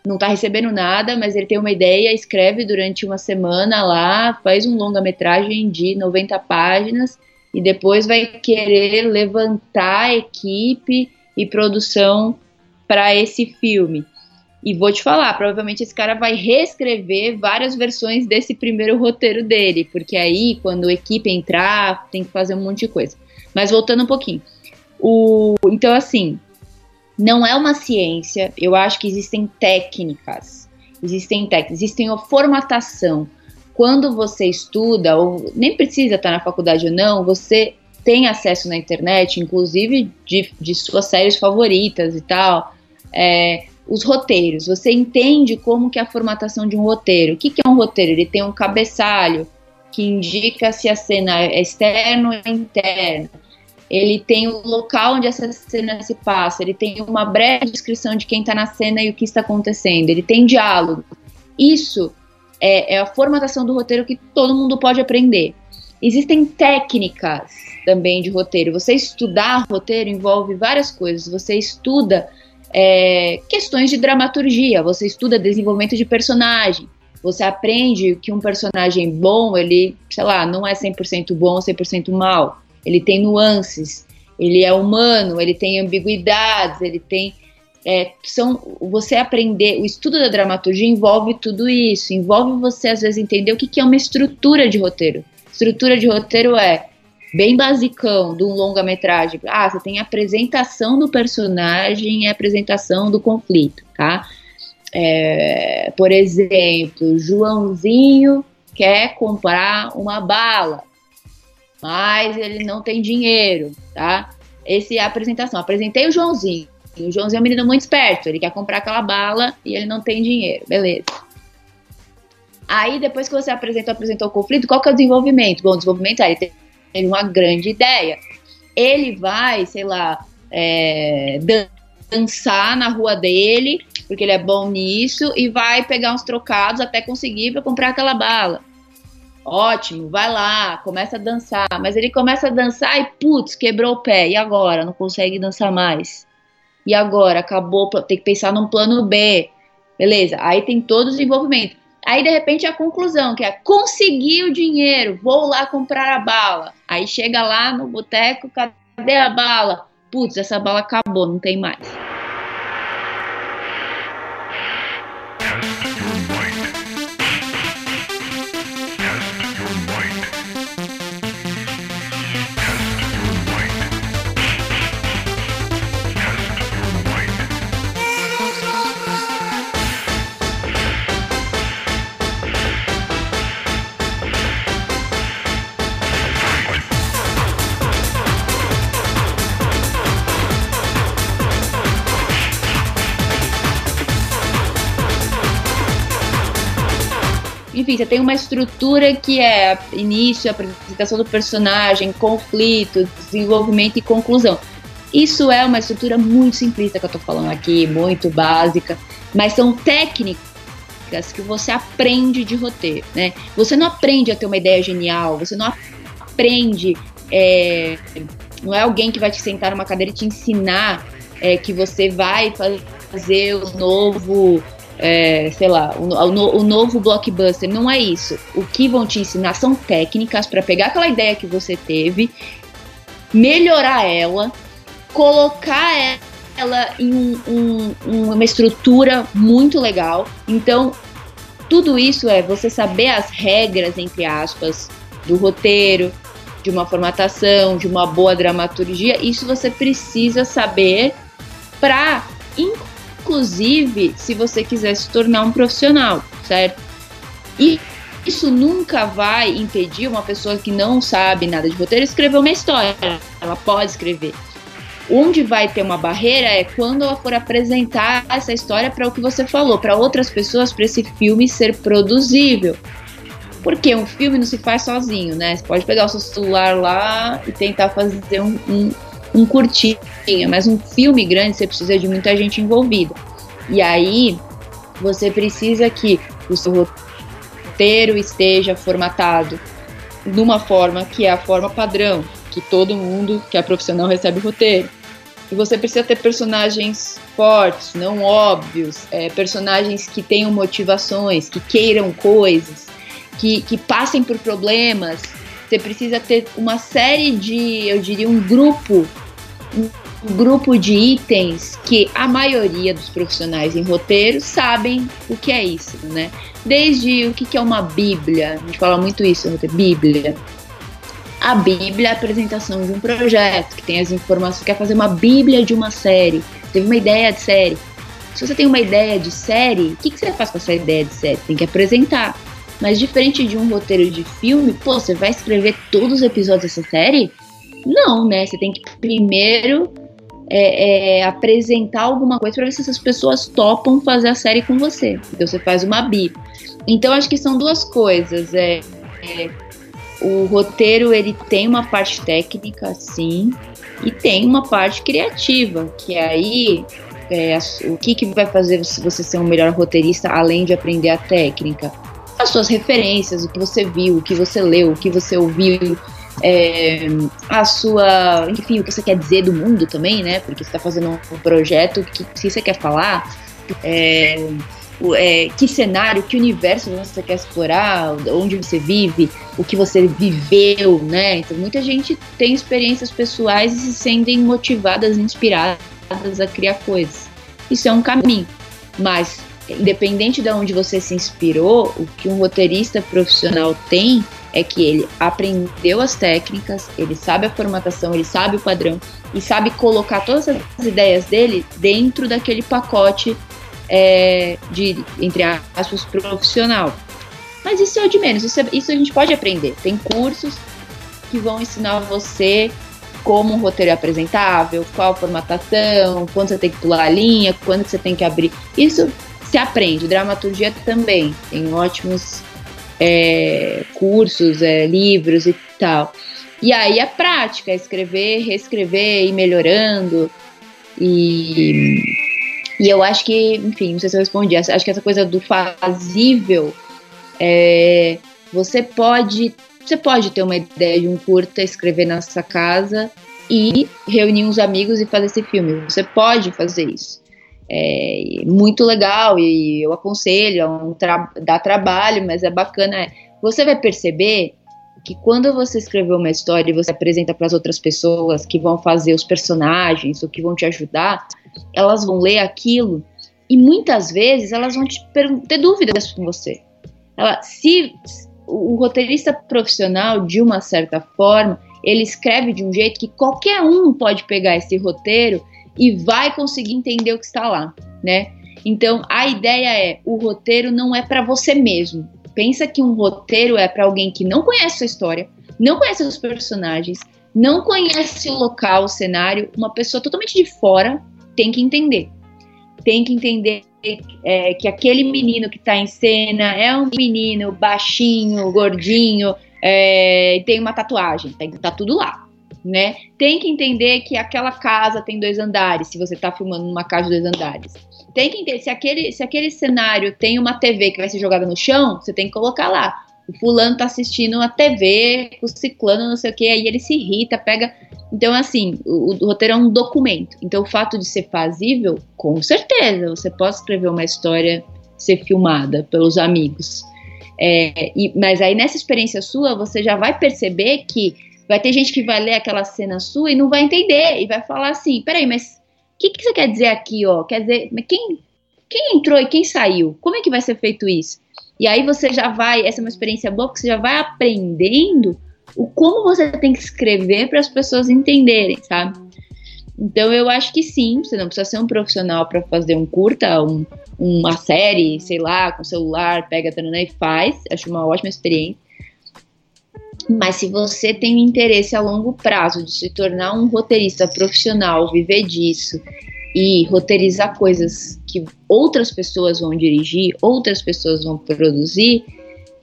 não está recebendo nada, mas ele tem uma ideia, escreve durante uma semana lá, faz um longa-metragem de 90 páginas e depois vai querer levantar a equipe e produção para esse filme. E vou te falar, provavelmente esse cara vai reescrever várias versões desse primeiro roteiro dele, porque aí quando a equipe entrar, tem que fazer um monte de coisa. Mas voltando um pouquinho. O, então, assim, não é uma ciência, eu acho que existem técnicas, existem técnicas, existem a formatação. Quando você estuda, ou nem precisa estar na faculdade ou não, você tem acesso na internet, inclusive de, de suas séries favoritas e tal, é, os roteiros. Você entende como que é a formatação de um roteiro. O que, que é um roteiro? Ele tem um cabeçalho que indica se a cena é externa ou interna ele tem o local onde essa cena se passa, ele tem uma breve descrição de quem está na cena e o que está acontecendo, ele tem diálogo. Isso é, é, a formatação do roteiro que todo mundo pode aprender. Existem técnicas também de roteiro. Você estudar roteiro envolve várias coisas. Você estuda é, questões de dramaturgia, você estuda desenvolvimento de personagem, você aprende que um personagem bom, ele, sei lá, não é 100% bom ou 100% mal ele tem nuances, ele é humano, ele tem ambiguidades, ele tem. É, são você aprender, o estudo da dramaturgia envolve tudo isso, envolve você às vezes entender o que, que é uma estrutura de roteiro. Estrutura de roteiro é bem basicão de um longa-metragem. Ah, você tem a apresentação do personagem e a apresentação do conflito, tá? É, por exemplo, Joãozinho quer comprar uma bala mas ele não tem dinheiro, tá? Essa é a apresentação. Apresentei o Joãozinho. O Joãozinho é um menino muito esperto, ele quer comprar aquela bala e ele não tem dinheiro, beleza. Aí, depois que você apresentou, apresentou o conflito, qual que é o desenvolvimento? Bom, o desenvolvimento é, ele tem uma grande ideia. Ele vai, sei lá, é, dançar na rua dele, porque ele é bom nisso, e vai pegar uns trocados até conseguir para comprar aquela bala. Ótimo, vai lá, começa a dançar. Mas ele começa a dançar e, putz, quebrou o pé. E agora? Não consegue dançar mais. E agora? Acabou, tem que pensar num plano B. Beleza, aí tem todo o desenvolvimento. Aí, de repente, a conclusão, que é conseguir o dinheiro, vou lá comprar a bala. Aí chega lá no boteco, cadê a bala? Putz, essa bala acabou, não tem mais. Enfim, você tem uma estrutura que é início, apresentação do personagem, conflito, desenvolvimento e conclusão. Isso é uma estrutura muito simplista que eu tô falando aqui, muito básica, mas são técnicas que você aprende de roteiro, né? Você não aprende a ter uma ideia genial, você não aprende, é, não é alguém que vai te sentar numa cadeira e te ensinar é, que você vai fazer o novo é, sei lá, o, o, o, novo blockbuster. Não é isso. O que vão te ensinar são técnicas para pegar aquela ideia que você teve, melhorar ela, colocar ela em um, um, uma estrutura muito legal. Então, tudo isso é você saber as regras, entre aspas, do roteiro, de uma formatação, de uma boa dramaturgia, isso você precisa saber para, se você quiser se tornar um profissional, certo? E isso nunca vai impedir uma pessoa que não sabe nada de roteiro escrever uma história. Ela pode escrever. Onde vai ter uma barreira é quando ela for apresentar essa história para o que você falou, para outras pessoas, para esse filme ser produzível. Porque um filme não se faz sozinho, né? Você pode pegar o seu celular lá e tentar fazer um, um, um curtinho, mas um filme grande você precisa de muita gente envolvida. E aí você precisa que o seu roteiro esteja formatado de uma forma que é a forma padrão, que todo mundo que é profissional recebe o roteiro. E você precisa ter personagens fortes, não óbvios, é, personagens que tenham motivações, que queiram coisas, que, que passem por problemas. Você precisa ter uma série de, eu diria, um grupo, um grupo de itens que a maioria dos profissionais em roteiro sabem o que é isso, né? Desde o que é uma Bíblia, a gente fala muito isso, Bíblia a Bíblia é a apresentação de um projeto, que tem as informações, quer fazer uma Bíblia de uma série, teve uma ideia de série. Se você tem uma ideia de série, o que, que você faz com essa ideia de série? Tem que apresentar. Mas diferente de um roteiro de filme, pô, você vai escrever todos os episódios dessa série? Não, né? Você tem que primeiro é, é, apresentar alguma coisa para ver se essas pessoas topam fazer a série com você. Então você faz uma Bíblia. Então acho que são duas coisas. É, é o roteiro ele tem uma parte técnica, sim, e tem uma parte criativa, que aí é, o que, que vai fazer você ser um melhor roteirista além de aprender a técnica? As suas referências, o que você viu, o que você leu, o que você ouviu, é, a sua, enfim, o que você quer dizer do mundo também, né? Porque você está fazendo um projeto que se você quer falar, é, é, que cenário, que universo você quer explorar, onde você vive, o que você viveu, né? Então muita gente tem experiências pessoais e se sentem motivadas, inspiradas a criar coisas. Isso é um caminho, mas independente de onde você se inspirou, o que um roteirista profissional tem é que ele aprendeu as técnicas, ele sabe a formatação, ele sabe o padrão e sabe colocar todas as ideias dele dentro daquele pacote é, de, entre aspas, profissional. Mas isso é o de menos, isso, é, isso a gente pode aprender. Tem cursos que vão ensinar você como um roteiro é apresentável, qual formatação, quando você tem que pular a linha, quando você tem que abrir. Isso se aprende. Dramaturgia também. Tem ótimos é, cursos, é, livros e tal. E aí a prática, é escrever, reescrever, ir melhorando. E e eu acho que, enfim, não sei se eu respondi, acho que essa coisa do fazível, é, você pode você pode ter uma ideia de um curta, escrever na sua casa e reunir uns amigos e fazer esse filme. Você pode fazer isso. É muito legal e eu aconselho, é um tra dá trabalho, mas é bacana. Você vai perceber que quando você escrever uma história e você apresenta para as outras pessoas que vão fazer os personagens ou que vão te ajudar, elas vão ler aquilo e muitas vezes elas vão te ter dúvidas com você. Ela, se o roteirista profissional, de uma certa forma, ele escreve de um jeito que qualquer um pode pegar esse roteiro e vai conseguir entender o que está lá, né? Então a ideia é o roteiro não é para você mesmo, pensa que um roteiro é para alguém que não conhece a história, não conhece os personagens, não conhece o local, o cenário, uma pessoa totalmente de fora tem que entender. Tem que entender é, que aquele menino que está em cena é um menino baixinho, gordinho, é, tem uma tatuagem, que tá tudo lá, né? Tem que entender que aquela casa tem dois andares, se você está filmando numa casa de dois andares tem que entender, se aquele, se aquele cenário tem uma TV que vai ser jogada no chão, você tem que colocar lá. O fulano tá assistindo a TV, o ciclano, não sei o que, aí ele se irrita, pega. Então, assim, o, o, roteiro é um documento. Então, o fato de ser fazível, com certeza, você pode escrever uma história ser filmada pelos amigos. É, e, mas aí, nessa experiência sua, você já vai perceber que vai ter gente que vai ler aquela cena sua e não vai entender, e vai falar assim: peraí, mas o que, que você quer dizer aqui, ó? Quer dizer, quem, quem entrou e quem saiu? Como é que vai ser feito isso? E aí você já vai, essa é uma experiência boa, porque você já vai aprendendo o como você tem que escrever para as pessoas entenderem, sabe? Então eu acho que sim, você não precisa ser um profissional para fazer um curta, um, uma série, sei lá, com celular, pega a e faz. Acho uma ótima experiência. Mas se você tem interesse a longo prazo de se tornar um roteirista profissional, viver disso e roteirizar coisas que outras pessoas vão dirigir, outras pessoas vão produzir,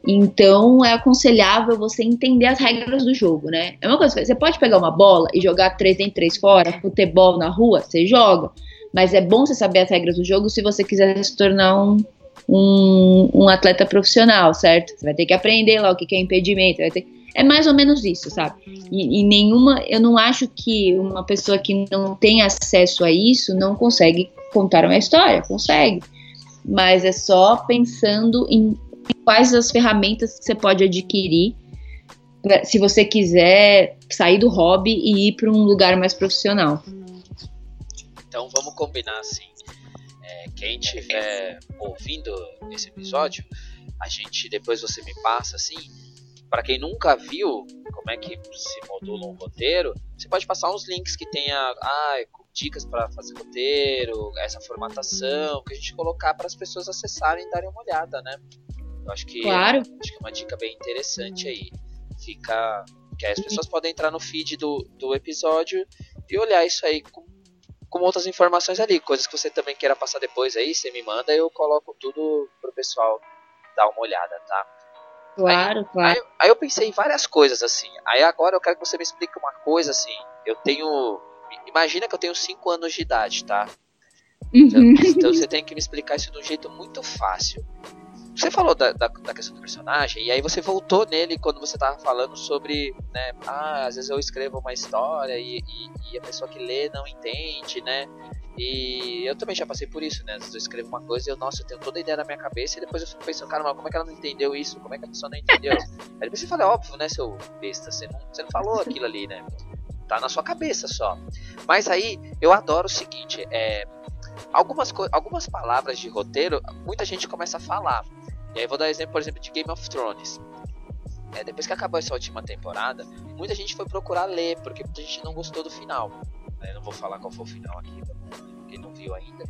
então é aconselhável você entender as regras do jogo, né? É uma coisa, você pode pegar uma bola e jogar 3 em 3 fora, futebol na rua, você joga. Mas é bom você saber as regras do jogo se você quiser se tornar um, um, um atleta profissional, certo? Você vai ter que aprender lá o que é impedimento, vai ter é mais ou menos isso, sabe? E, e, nenhuma, eu não acho que uma pessoa que não tem acesso a isso não consegue contar uma história, consegue. Mas é só pensando em quais as ferramentas que você pode adquirir pra, se você quiser sair do hobby e ir para um lugar mais profissional. Então vamos combinar assim. É, quem estiver ouvindo esse episódio, a gente depois você me passa assim para quem nunca viu como é que se modula um roteiro, você pode passar uns links que tenha ah, dicas para fazer roteiro, essa formatação, que a gente colocar para as pessoas acessarem e darem uma olhada, né? Eu acho que, claro. acho que é uma dica bem interessante aí. Fica. Que aí as pessoas podem entrar no feed do, do episódio e olhar isso aí com, com outras informações ali. Coisas que você também queira passar depois aí, você me manda e eu coloco tudo pro pessoal dar uma olhada, tá? Claro, aí, claro. Aí, aí, eu pensei em várias coisas assim. Aí agora eu quero que você me explique uma coisa assim. Eu tenho. Imagina que eu tenho 5 anos de idade, tá? Então, uhum. então, você tem que me explicar isso de um jeito muito fácil. Você falou da, da, da, questão do personagem, e aí você voltou nele quando você tava falando sobre, né? Ah, às vezes eu escrevo uma história e, e, e a pessoa que lê não entende, né? E eu também já passei por isso, né? Às vezes eu escrevo uma coisa e eu, nossa, eu tenho toda a ideia na minha cabeça e depois eu fico pensando, cara, mas como é que ela não entendeu isso? Como é que a pessoa não entendeu? aí depois você fala, é óbvio, né, seu besta, você não, você não falou aquilo ali, né? Tá na sua cabeça só. Mas aí eu adoro o seguinte, é. Algumas, algumas palavras de roteiro, muita gente começa a falar. E aí vou dar exemplo, por exemplo, de Game of Thrones. É, depois que acabou essa última temporada, muita gente foi procurar ler, porque muita gente não gostou do final. Eu não vou falar qual foi o final aqui, quem não viu ainda.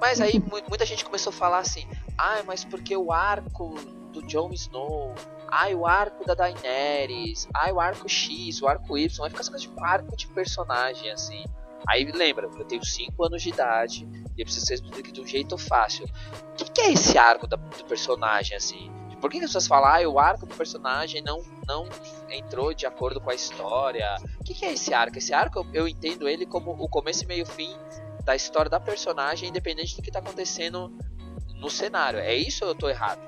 Mas aí muita gente começou a falar assim: ah, mas porque o arco do Jon Snow, ai, o arco da Daenerys, ai, o arco X, o arco Y, vai ficar só tipo arco de personagem assim. Aí lembra, eu tenho 5 anos de idade e eu preciso ser de um jeito fácil. O que, que, é esse arco da, do personagem assim? Por que, as pessoas falam, ah, o arco do personagem não, não entrou de acordo com a história? O que, que é esse arco? Esse arco eu, entendo ele como o começo e meio fim da história da personagem, independente do que está acontecendo no cenário. É isso ou eu tô errado?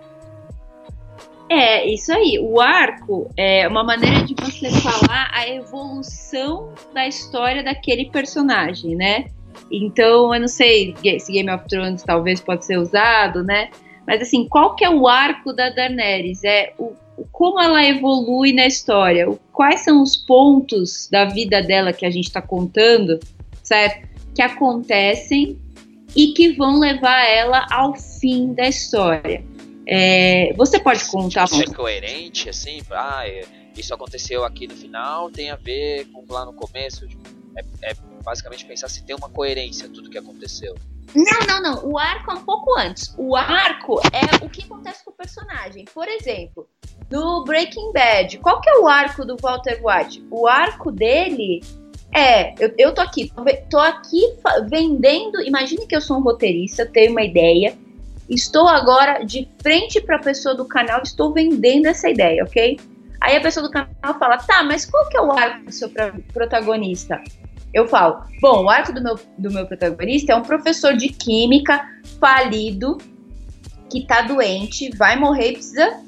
É, isso aí. O arco é uma maneira de você falar a evolução da história daquele personagem, né? Então, eu não sei se Game of Thrones talvez pode ser usado, né? Mas assim, qual que é o arco da Daenerys? É o, como ela evolui na história? Quais são os pontos da vida dela que a gente está contando, certo? Que acontecem e que vão levar ela ao fim da história. É, você pode contar. Isso é coerente, assim? Ah, é, isso aconteceu aqui no final, tem a ver com lá no começo? Tipo, é, é basicamente pensar se tem uma coerência tudo que aconteceu. Não, não, não. O arco é um pouco antes. O arco é o que acontece com o personagem. Por exemplo, no Breaking Bad, qual que é o arco do Walter White? O arco dele é, eu, eu tô aqui, tô aqui vendendo. Imagine que eu sou um roteirista, tenho uma ideia. Estou agora de frente para a pessoa do canal, estou vendendo essa ideia, ok? Aí a pessoa do canal fala: tá, mas qual que é o arco do seu protagonista? Eu falo, bom, o arco do meu, do meu protagonista é um professor de química falido, que tá doente, vai morrer e precisa,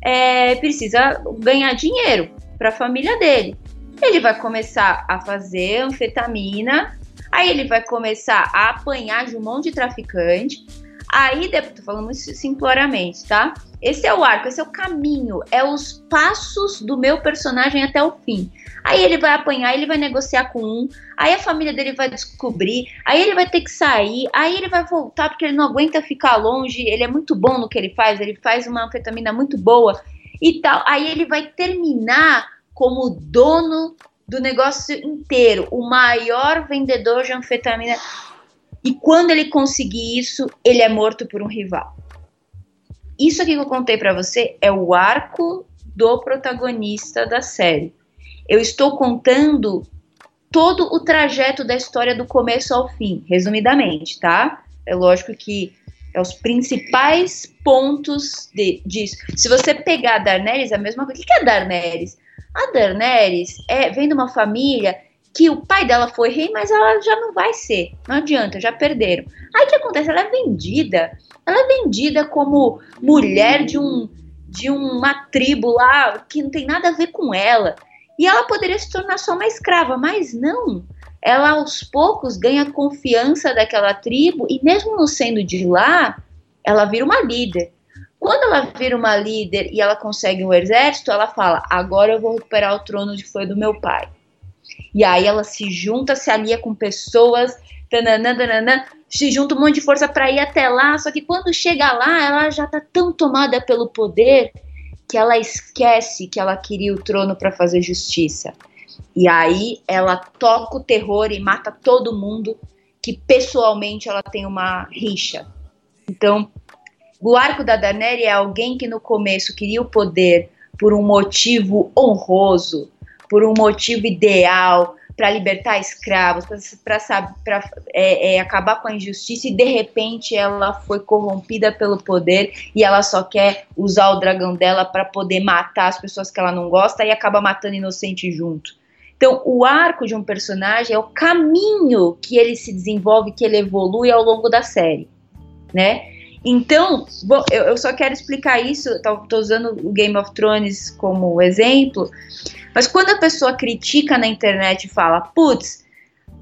é, precisa ganhar dinheiro para a família dele. Ele vai começar a fazer anfetamina, aí ele vai começar a apanhar de um monte de traficante, Aí, tô falando isso simploramente, tá? Esse é o arco, esse é o caminho, é os passos do meu personagem até o fim. Aí ele vai apanhar, ele vai negociar com um, aí a família dele vai descobrir, aí ele vai ter que sair, aí ele vai voltar porque ele não aguenta ficar longe, ele é muito bom no que ele faz, ele faz uma anfetamina muito boa e tal. Aí ele vai terminar como dono do negócio inteiro, o maior vendedor de anfetamina. E quando ele conseguir isso, ele é morto por um rival. Isso aqui que eu contei para você é o arco do protagonista da série. Eu estou contando todo o trajeto da história do começo ao fim, resumidamente, tá? É lógico que é os principais pontos de, disso. Se você pegar a Darnelis, é a mesma coisa. O que é a Darnelis? A Daenerys é, vem de uma família que o pai dela foi rei, mas ela já não vai ser. Não adianta, já perderam. Aí o que acontece? Ela é vendida. Ela é vendida como mulher de um de uma tribo lá que não tem nada a ver com ela. E ela poderia se tornar só uma escrava, mas não. Ela aos poucos ganha confiança daquela tribo e mesmo não sendo de lá, ela vira uma líder. Quando ela vira uma líder e ela consegue um exército, ela fala: agora eu vou recuperar o trono que foi do meu pai. E aí ela se junta, se alia com pessoas, tananã, tananã, se junta um monte de força para ir até lá. Só que quando chega lá, ela já tá tão tomada pelo poder que ela esquece que ela queria o trono para fazer justiça. E aí ela toca o terror e mata todo mundo que pessoalmente ela tem uma rixa. Então, o arco da Daenerys é alguém que no começo queria o poder por um motivo honroso, por um motivo ideal, para libertar escravos, para é, é, acabar com a injustiça, e de repente ela foi corrompida pelo poder e ela só quer usar o dragão dela para poder matar as pessoas que ela não gosta e acaba matando inocente junto. Então, o arco de um personagem é o caminho que ele se desenvolve, que ele evolui ao longo da série, né? Então, bom, eu, eu, só quero explicar isso, estou usando o Game of Thrones como exemplo, mas quando a pessoa critica na internet e fala, putz,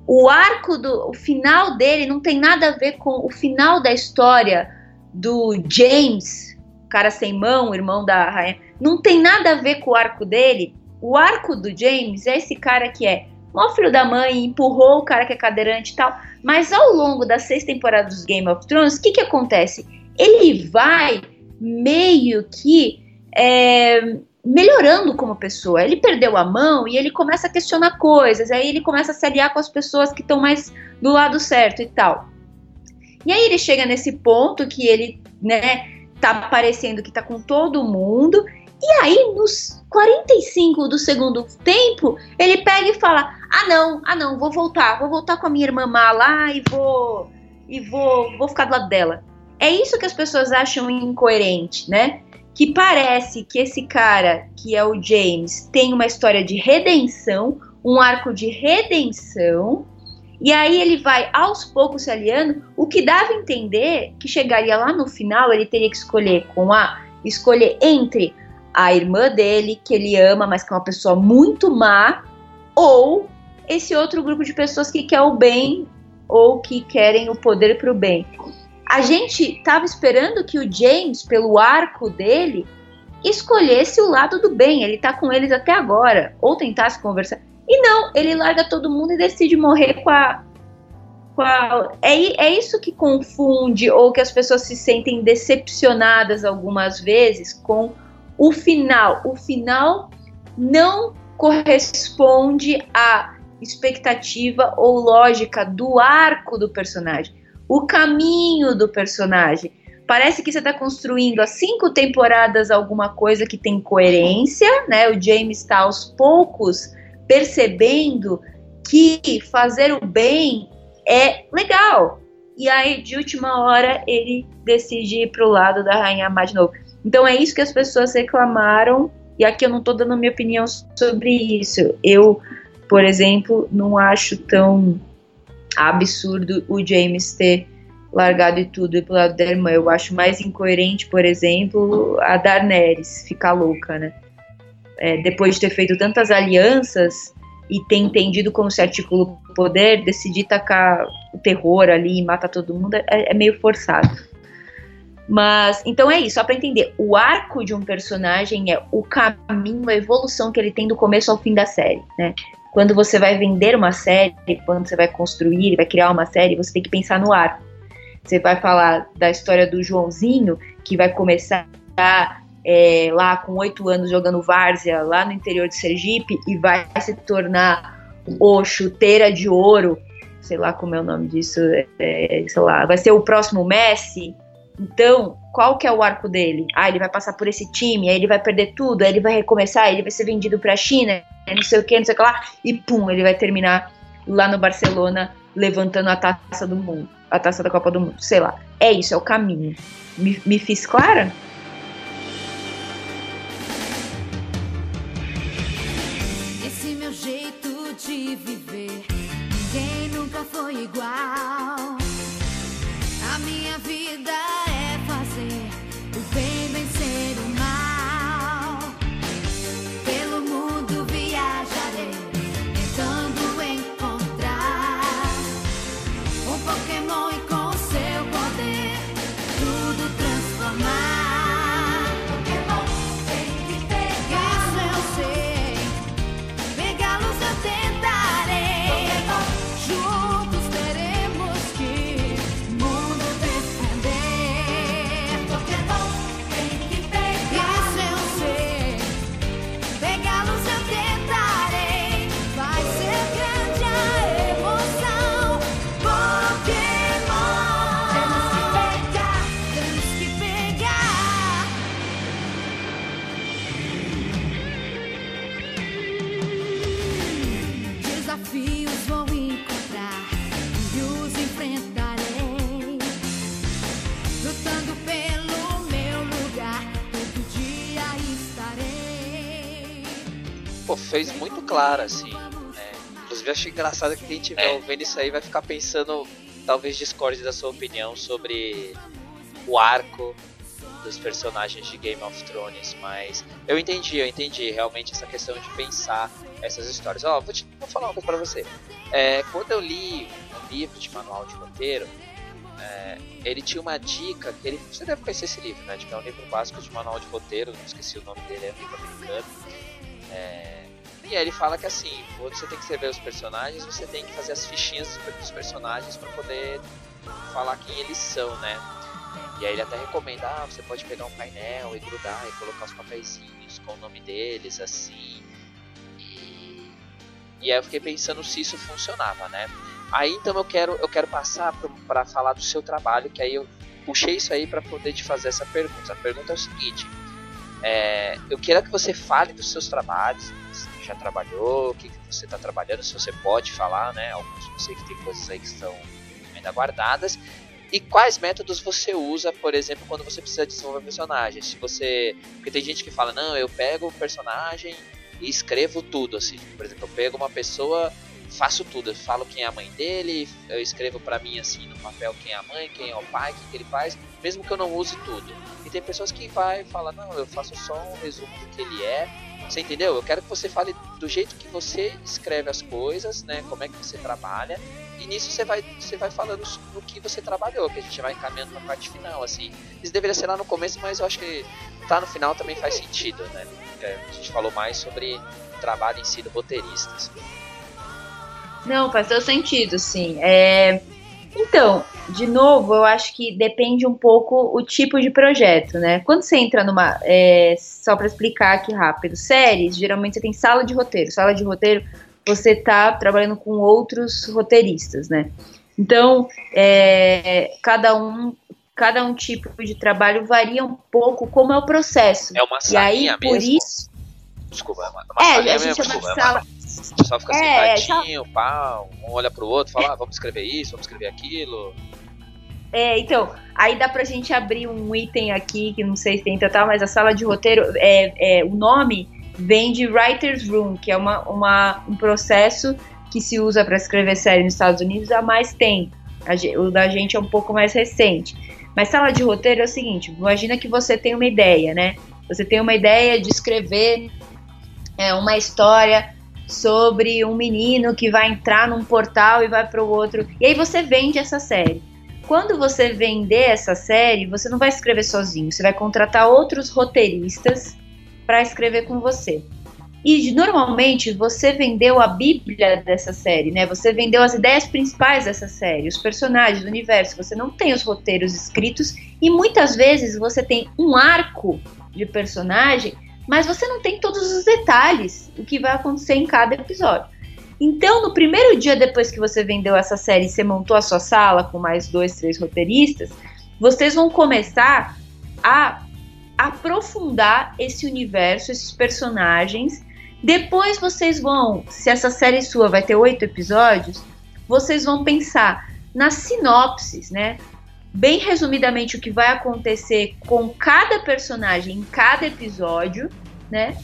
o arco do o final dele não tem nada a ver com o final da história do James, cara sem mão, irmão da rainha, não tem nada a ver com o arco dele. O arco do James é esse cara que é o filho da mãe, empurrou o cara que é cadeirante e tal. Mas ao longo das seis temporadas dos Game of Thrones, o que, que acontece? Ele vai meio que é, melhorando como pessoa. Ele perdeu a mão e ele começa a questionar coisas, aí ele começa a se aliar com as pessoas que estão mais do lado certo e tal. E aí ele chega nesse ponto que ele, né, tá parecendo que tá com todo mundo, e aí nos 45 do segundo tempo, ele pega e fala: "Ah não, ah não, vou voltar, vou voltar com a minha irmã má lá e vou e vou vou ficar do lado dela". É isso que as pessoas acham incoerente, né? Que parece que esse cara, que é o James, tem uma história de redenção, um arco de redenção, e aí ele vai aos poucos se aliando, o que dava a entender que chegaria lá no final, ele teria que escolher com a escolher entre a irmã dele, que ele ama, mas que é uma pessoa muito má, ou esse outro grupo de pessoas que quer o bem ou que querem o poder para o bem a gente estava esperando que o James, pelo arco dele, escolhesse o lado do bem. Ele tá com eles até agora, ou tentasse conversar. E não, ele larga todo mundo e decide morrer com a. Com a é, é isso que confunde, ou que as pessoas se sentem decepcionadas algumas vezes com o final. O final não corresponde à expectativa ou lógica do arco do personagem o caminho do personagem. Parece que você está construindo há cinco temporadas alguma coisa que tem coerência, né? O James está aos poucos percebendo que fazer o bem é legal. E aí, de última hora, ele decide ir para o lado da Rainha Má de novo. Então é isso que as pessoas reclamaram. E aqui eu não estou dando minha opinião sobre isso. Eu, por exemplo, não acho tão absurdo o James ter largado e tudo e pro lado da irmã. Eu acho mais incoerente, por exemplo, a Daenerys ficar louca, né? É, depois de ter feito tantas alianças e ter entendido como se articula o poder, decidir tacar o terror ali e matar todo mundo é, é meio forçado. Mas, então é isso, só para entender. O arco de um personagem é o caminho, a evolução que ele tem do começo ao fim da série, né? Quando você vai vender uma série, quando você vai construir, vai criar uma série, você tem que pensar no arco. Você vai falar da história do Joãozinho, que vai começar é, lá com oito anos jogando várzea lá no interior de Sergipe e vai se tornar o chuteira de ouro, sei lá como é o nome disso, é, sei lá, vai ser o próximo Messi. Então, qual que é o arco dele? Ah, ele vai passar por esse time, aí ele vai perder tudo, aí ele vai recomeçar, aí ele vai ser vendido para a China, não sei o que, não sei o que lá, e pum, ele vai terminar lá no Barcelona levantando a taça do mundo, a taça da Copa do Mundo, sei lá. É isso, é o caminho. Me, me fiz clara? Esse meu jeito de viver, ninguém nunca foi igual. Fez muito claro, assim. né? Inclusive, achei engraçado que quem estiver É. ouvindo isso aí vai ficar pensando, talvez discorde da sua opinião sobre o arco dos personagens de Game of Thrones, mas eu entendi, eu entendi realmente essa questão de pensar essas histórias. Ó, vou, te, vou falar uma coisa pra você. É, quando eu li um livro de manual de roteiro, é, ele tinha uma dica que ele. Você deve conhecer esse livro, né? Tipo, é um livro básico de manual de roteiro, não esqueci o nome dele, é um livro americano. É, e aí ele fala que assim, você tem que escrever os personagens, você tem que fazer as fichinhas dos- personagens para poder falar quem eles são, né? E aí ele até recomenda, ah, você pode pegar um painel e grudar e colocar os papeizinhos com o nome deles, assim. E, e aí eu fiquei pensando se isso funcionava, né? Aí então eu quero, eu quero passar para falar do seu trabalho, que aí eu puxei isso aí para poder te fazer essa pergunta. A pergunta é o seguinte: é, eu quero que você fale dos seus trabalhos, já trabalhou, o que, que você está trabalhando, se você pode falar, né? Alguns eu sei que tem coisas aí que estão ainda guardadas. E quais métodos você usa, por exemplo, quando você precisa desenvolver personagens? Se você. Porque tem gente que fala, não, eu pego o personagem e escrevo tudo, assim. Por exemplo, eu pego uma pessoa, faço tudo. Eu falo quem é a mãe dele, eu escrevo pra mim, assim, no papel quem é a mãe, quem é o pai, o que, ele faz, mesmo que eu não use tudo. E tem pessoas que vai fala, não, eu faço só um resumo do que ele é. Você entendeu? Eu quero que você fale do jeito que você escreve as coisas, né? Como é que você trabalha. E nisso você vai, você vai falando no que você trabalhou, que a gente vai encaminhando na parte final, assim. Isso deveria ser lá no começo, mas eu acho que tá no final também faz sentido, né? É, a gente falou mais sobre o trabalho em si do roteirista. assim. Não, faz todo sentido, sim. É... Então, de novo, eu acho que depende um pouco o tipo de projeto, né? Quando você entra numa. é, Só para explicar aqui rápido, séries, geralmente você tem sala de roteiro. Sala de roteiro, você tá trabalhando com outros roteiristas, né? Então, é, cada um. Cada um tipo de trabalho varia um pouco como é o processo. É uma E aí, salinha por mesmo? isso. Desculpa, é uma, uma É, salinha a gente mesmo, chama desculpa. de é uma- pessoal fica É, sentadinho, pá, um olha pro outro, fala, ah, vamos escrever isso, vamos escrever aquilo. É, então, aí dá pra gente abrir um item aqui, que não sei se tem total, mas a sala de roteiro, é, é, o nome vem de Writer's Room, que é uma, uma, um processo que se usa para escrever série nos Estados Unidos há mais tempo. O da gente é um pouco mais recente. Mas sala de roteiro é o seguinte: imagina que você tem uma ideia, né? Você tem uma ideia de escrever é, uma história sobre um menino que vai entrar num portal e vai para o outro. E aí você vende essa série. Quando você vender essa série, você não vai escrever sozinho, você vai contratar outros roteiristas para escrever com você. E normalmente você vendeu a bíblia dessa série, né? Você vendeu as ideias principais dessa série, os personagens, o universo. Você não tem os roteiros escritos e muitas vezes você tem um arco de personagem, mas você não tem todos os detalhes do que vai acontecer em cada episódio. Então, no primeiro dia depois que você vendeu essa série e você montou a sua sala com mais dois, três roteiristas, vocês vão começar a aprofundar esse universo, esses personagens. Depois vocês vão, se essa série sua vai ter oito episódios, vocês vão pensar nas sinopses, né? Bem resumidamente o que vai acontecer com cada personagem em cada episódio, né?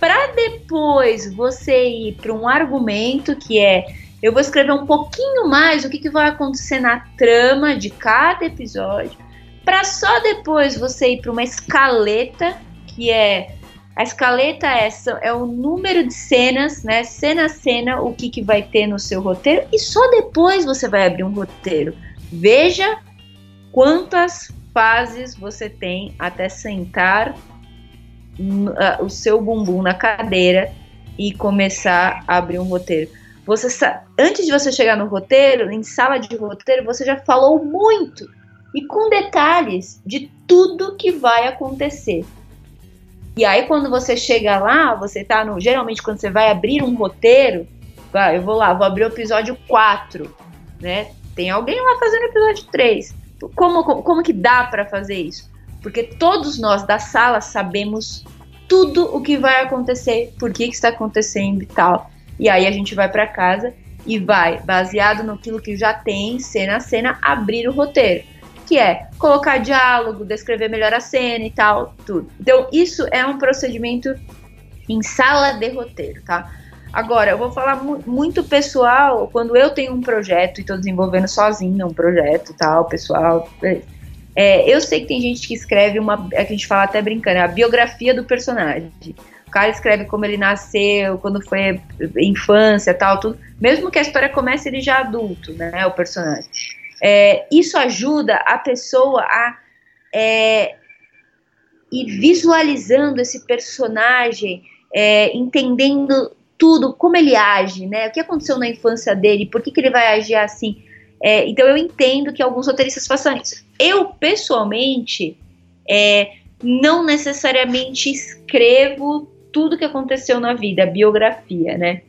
Para depois você ir para um argumento que é eu vou escrever um pouquinho mais o que, que vai acontecer na trama de cada episódio para só depois você ir para uma escaleta, que é a escaleta é, é o número de cenas, né? Cena a cena, o que, que vai ter no seu roteiro, e só depois você vai abrir um roteiro. Veja quantas fases você tem até sentar uh, o seu bumbum na cadeira e começar a abrir um roteiro. Você antes de você chegar no roteiro, em sala de roteiro, você já falou muito e com detalhes de tudo que vai acontecer. E aí quando você chega lá, você tá no, geralmente quando você vai abrir um roteiro, eu vou lá, vou abrir o episódio 4, né? Tem alguém lá fazendo o episódio 3. Como, como, que dá para fazer isso? Porque todos nós da sala sabemos tudo o que vai acontecer, por que, que está acontecendo e tal. E aí a gente vai para casa e vai, baseado no que já tem, cena a cena, abrir o roteiro que é colocar diálogo, descrever melhor a cena e tal, tudo. Então, isso é um procedimento em sala de roteiro, tá? Agora, eu vou falar mu muito pessoal, quando eu tenho um projeto e estou desenvolvendo sozinho um projeto tal, pessoal. É, eu sei que tem gente que escreve uma. É que a gente fala até brincando, é a biografia do personagem. O cara escreve como ele nasceu, quando foi infância tal, tudo. Mesmo que a história comece ele já adulto, né? O personagem. É, isso ajuda a pessoa a é, ir visualizando esse personagem, é, entendendo tudo, como ele age, né? O que aconteceu na infância dele, por que, que ele vai agir assim. É, então eu entendo que alguns roteiristas façam isso. Eu, pessoalmente, é, não necessariamente escrevo tudo que aconteceu na vida, biografia, né?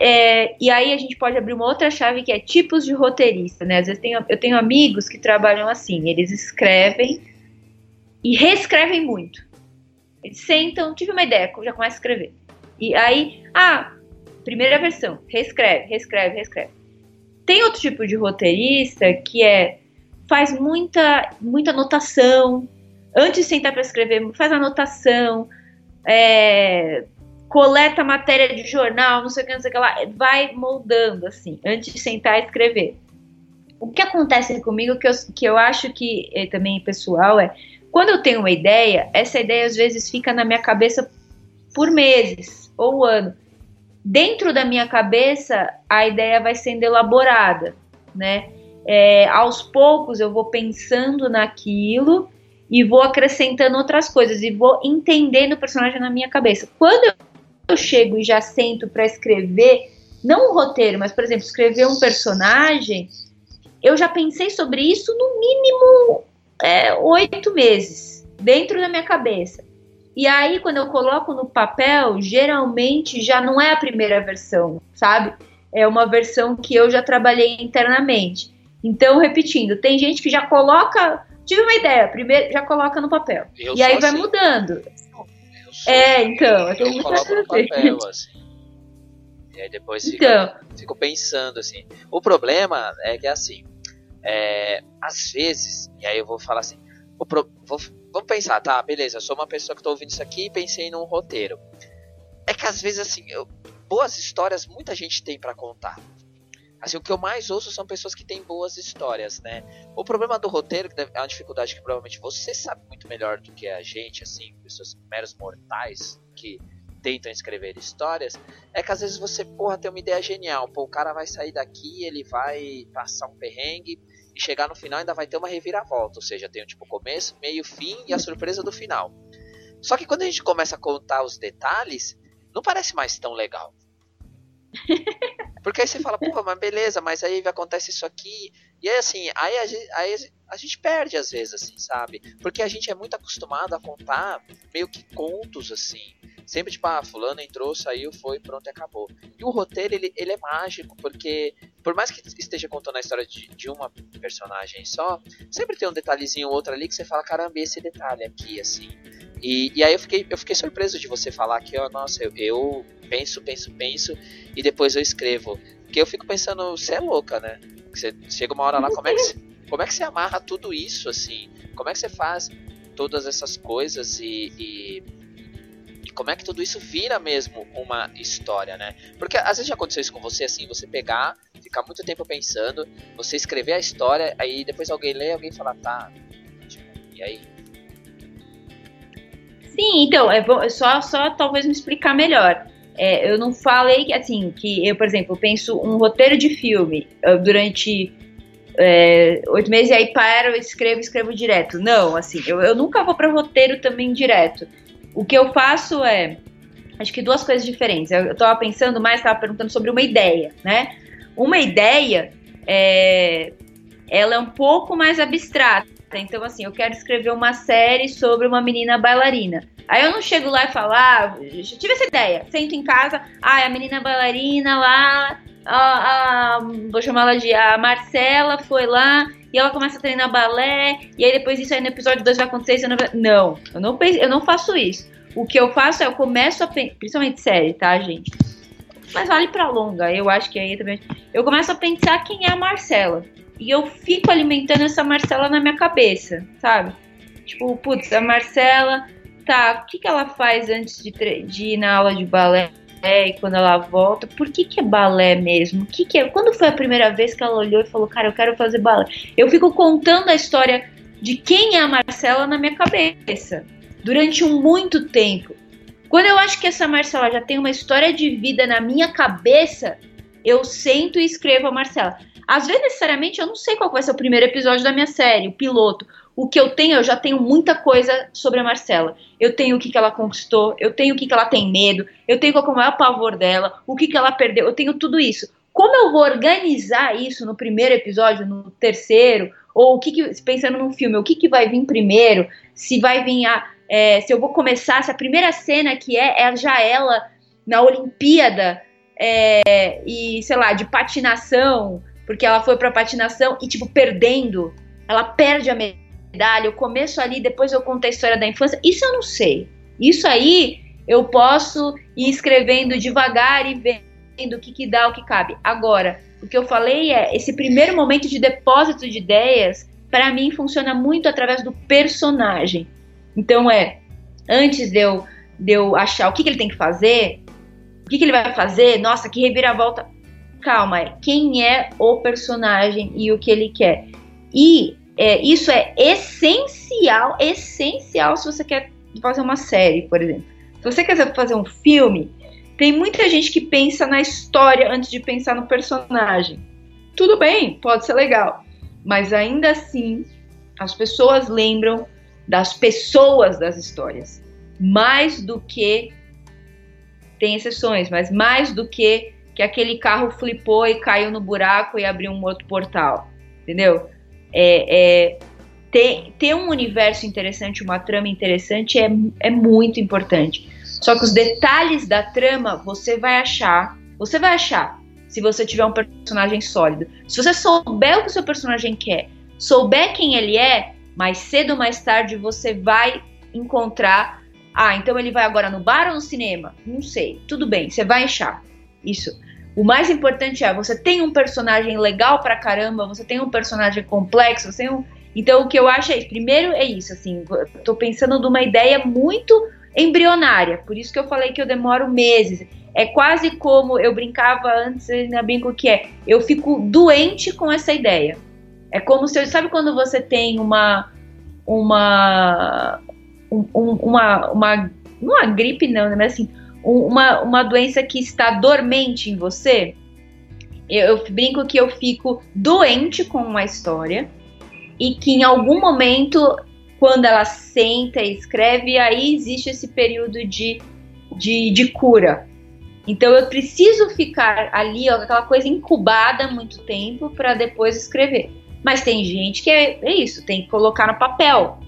É, e aí a gente pode abrir uma outra chave que é tipos de roteirista, né? Às vezes tenho, eu tenho amigos que trabalham assim, eles escrevem e reescrevem muito. Eles sentam, tive uma ideia, já começa a escrever. E aí, ah, primeira versão, reescreve, reescreve, reescreve. Tem outro tipo de roteirista que é faz muita muita anotação antes de sentar para escrever, faz anotação, é, coleta matéria de jornal, não sei o que, não sei o que lá, vai moldando, assim, antes de sentar e escrever. O que acontece comigo, que eu, que eu acho que é, também pessoal, é quando eu tenho uma ideia, essa ideia às vezes fica na minha cabeça por meses ou ano. Dentro da minha cabeça, a ideia vai sendo elaborada, né? É, aos poucos eu vou pensando naquilo e vou acrescentando outras coisas e vou entendendo o personagem na minha cabeça. Quando eu eu chego e já sento para escrever, não um roteiro, mas, por exemplo, escrever um personagem, eu já pensei sobre isso no mínimo é, oito meses, dentro da minha cabeça. E aí, quando eu coloco no papel, geralmente já não é a primeira versão, sabe? É uma versão que eu já trabalhei internamente. Então, repetindo, tem gente que já coloca. Tive uma ideia, primeiro já coloca no papel. Eu e aí vai assim. mudando. É, então. Eu, eu coloco no papel, assim. E aí depois então. fico, fico, pensando, assim. O problema é que, assim, é, às vezes, e aí eu vou falar assim, pro, vou, vamos pensar, tá, beleza, sou uma pessoa que tô ouvindo isso aqui e pensei num roteiro. É que às vezes, assim, eu, boas histórias muita gente tem para contar. Assim, o que eu mais ouço são pessoas que têm boas histórias, né? O problema do roteiro, que é uma dificuldade que provavelmente você sabe muito melhor do que a gente, assim, pessoas meros mortais que tentam escrever histórias, é que às vezes você, porra, tem uma ideia genial. Pô, o cara vai sair daqui, ele vai passar um perrengue chegar no final ainda vai ter uma reviravolta. Ou seja, tem tipo começo, meio, fim e a surpresa do final. Só que quando a gente começa a contar os detalhes, não parece mais tão legal. Porque aí você fala, porra, mas beleza, mas aí acontece isso aqui. E aí assim, aí a, gente, aí a gente perde às vezes, assim, sabe? Porque a gente é muito acostumado a contar meio que contos, assim. Sempre tipo, ah, fulano entrou, saiu, foi, pronto e acabou. E o roteiro, ele, ele é mágico, porque por mais que esteja contando a história de, de uma personagem só, sempre tem um detalhezinho ou outro ali que você fala, caramba, esse detalhe aqui, assim. E, e aí eu fiquei, eu fiquei surpreso de você falar que, ó, nossa, eu, eu penso, penso, penso, e depois eu escrevo. Porque eu fico pensando, você é louca, né? Você chega uma hora lá, como é que você, como é que você amarra tudo isso, assim? Como é que você faz todas essas coisas e, e, como é que tudo isso vira mesmo uma história, né? Porque às vezes já aconteceu isso com você, assim, você pegar, ficar muito tempo pensando, você escrever a história, aí depois alguém lê, alguém fala, tá, tipo, e aí? Sim, então, é bom, só, só talvez me explicar melhor. É, eu não falei assim que eu, por exemplo, penso um roteiro de filme durante é, oito meses e aí paro, escrevo, escrevo direto. Não, assim, eu, eu nunca vou para roteiro também direto. O que eu faço é, acho que duas coisas diferentes. Eu, eu tava pensando mais, estava perguntando sobre uma ideia, né? Uma ideia, é, ela é um pouco mais abstrata. Então, assim, eu quero escrever uma série sobre uma menina bailarina. Aí eu não chego lá e falo, ah, tive essa ideia. Sento em casa, ah, a menina bailarina lá, a, a, vou chamar ela de a Marcela foi lá e ela começa a treinar balé, e aí depois isso aí no episódio 2 vai acontecer, isso não, não, eu não, eu não faço isso. O que eu faço é eu começo a principalmente série, tá, gente? Mas vale pra longa, eu acho que aí também. Eu começo a pensar quem é a Marcela. E eu fico alimentando essa Marcela na minha cabeça, sabe? Tipo, putz, a Marcela, tá, o que, que ela faz antes de, de ir na aula de balé? E quando ela volta, por que, que é balé mesmo? Que que é? Quando foi a primeira vez que ela olhou e falou, cara, eu quero fazer balé? Eu fico contando a história de quem é a Marcela na minha cabeça durante um muito tempo. Quando eu acho que essa Marcela já tem uma história de vida na minha cabeça, eu sento e escrevo a Marcela. Às vezes, necessariamente, eu não sei qual vai ser o primeiro episódio da minha série, o piloto. O que eu tenho, eu já tenho muita coisa sobre a Marcela. Eu tenho o que, que ela conquistou, eu tenho o que, que ela tem medo, eu tenho qual é o maior pavor dela, o que, que ela perdeu, eu tenho tudo isso. Como eu vou organizar isso no primeiro episódio, no terceiro, ou o que, que pensando num filme, o que, que vai vir primeiro, se vai vir a. É, se eu vou começar, se a primeira cena que é, é já ela na Olimpíada é, e, sei lá, de patinação, porque ela foi pra patinação e, tipo, perdendo. Ela perde a medalha. Eu começo ali, depois eu conto a história da infância. Isso eu não sei. Isso aí eu posso ir escrevendo devagar e vendo o que, que dá, o que cabe. Agora, o que eu falei é esse primeiro momento de depósito de ideias, para mim, funciona muito através do personagem. Então, é antes de eu, de eu achar o que, que ele tem que fazer, o que, que ele vai fazer, nossa, que reviravolta calma, é quem é o personagem e o que ele quer. E é, isso é essencial, essencial se você quer fazer uma série, por exemplo. Se você quer fazer um filme, tem muita gente que pensa na história antes de pensar no personagem. Tudo bem, pode ser legal, mas ainda assim as pessoas lembram das pessoas das histórias, mais do que tem exceções, mas mais do que que aquele carro flipou e caiu no buraco e abriu um outro portal, entendeu? É, é, ter, ter um universo interessante, uma trama interessante é, é muito importante. Só que os detalhes da trama você vai achar, você vai achar se você tiver um personagem sólido. Se você souber o que o seu personagem quer, souber quem ele é, mais cedo ou mais tarde você vai encontrar. Ah, então ele vai agora no bar ou no cinema? Não sei. Tudo bem, você vai achar. Isso. O mais importante é você tem um personagem legal pra caramba, você tem um personagem complexo, você tem um. Então o que eu acho é isso. Primeiro é isso, assim, tô pensando numa ideia muito embrionária, por isso que eu falei que eu demoro meses. É quase como eu brincava antes, eu ainda brinco que é, eu fico doente com essa ideia. É como se, sabe quando você tem uma uma um, uma uma não uma gripe não, né, mas assim, uma, uma doença que está dormente em você, eu, eu brinco que eu fico doente com uma história e que em algum momento, quando ela senta e escreve, aí existe esse período de, de, de cura. Então eu preciso ficar ali, ó, aquela coisa incubada muito tempo para depois escrever. Mas tem gente que é, é, isso, tem que colocar no papel.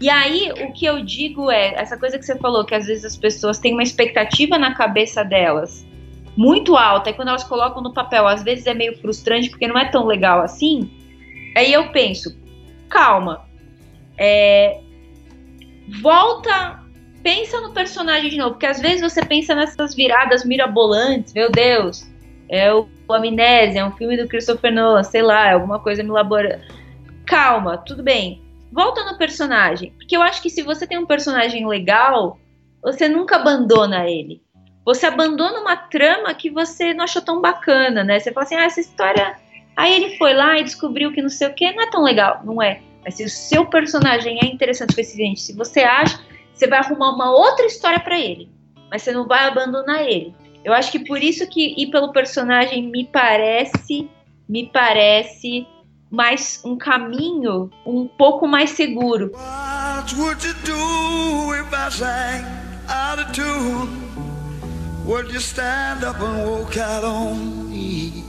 E aí o que eu digo é essa coisa que você falou, que às vezes as pessoas têm uma expectativa na cabeça delas muito alta, e quando elas colocam no papel, às vezes é meio frustrante porque não é tão legal assim. Aí eu penso, calma, é, volta, pensa no personagem de novo, porque às vezes você pensa nessas viradas mirabolantes, meu Deus, é o Amnésia, é um filme do Christopher Nolan, sei lá, é alguma coisa me elabora. Calma, tudo bem. Volta no personagem, porque eu acho que se você tem um personagem legal, você nunca abandona ele. Você abandona uma trama que você não achou tão bacana, né? Você fala assim, ah, essa história. Aí ele foi lá e descobriu que não sei o que, não é tão legal. Não é. Mas se o seu personagem é interessante o suficiente, se você acha, você vai arrumar uma outra história para ele. Mas você não vai abandonar ele. Eu acho que por isso que ir pelo personagem me parece, me parece mais um caminho um pouco mais seguro. What would you do if I sang out of tune? Would you stand up and walk out on me?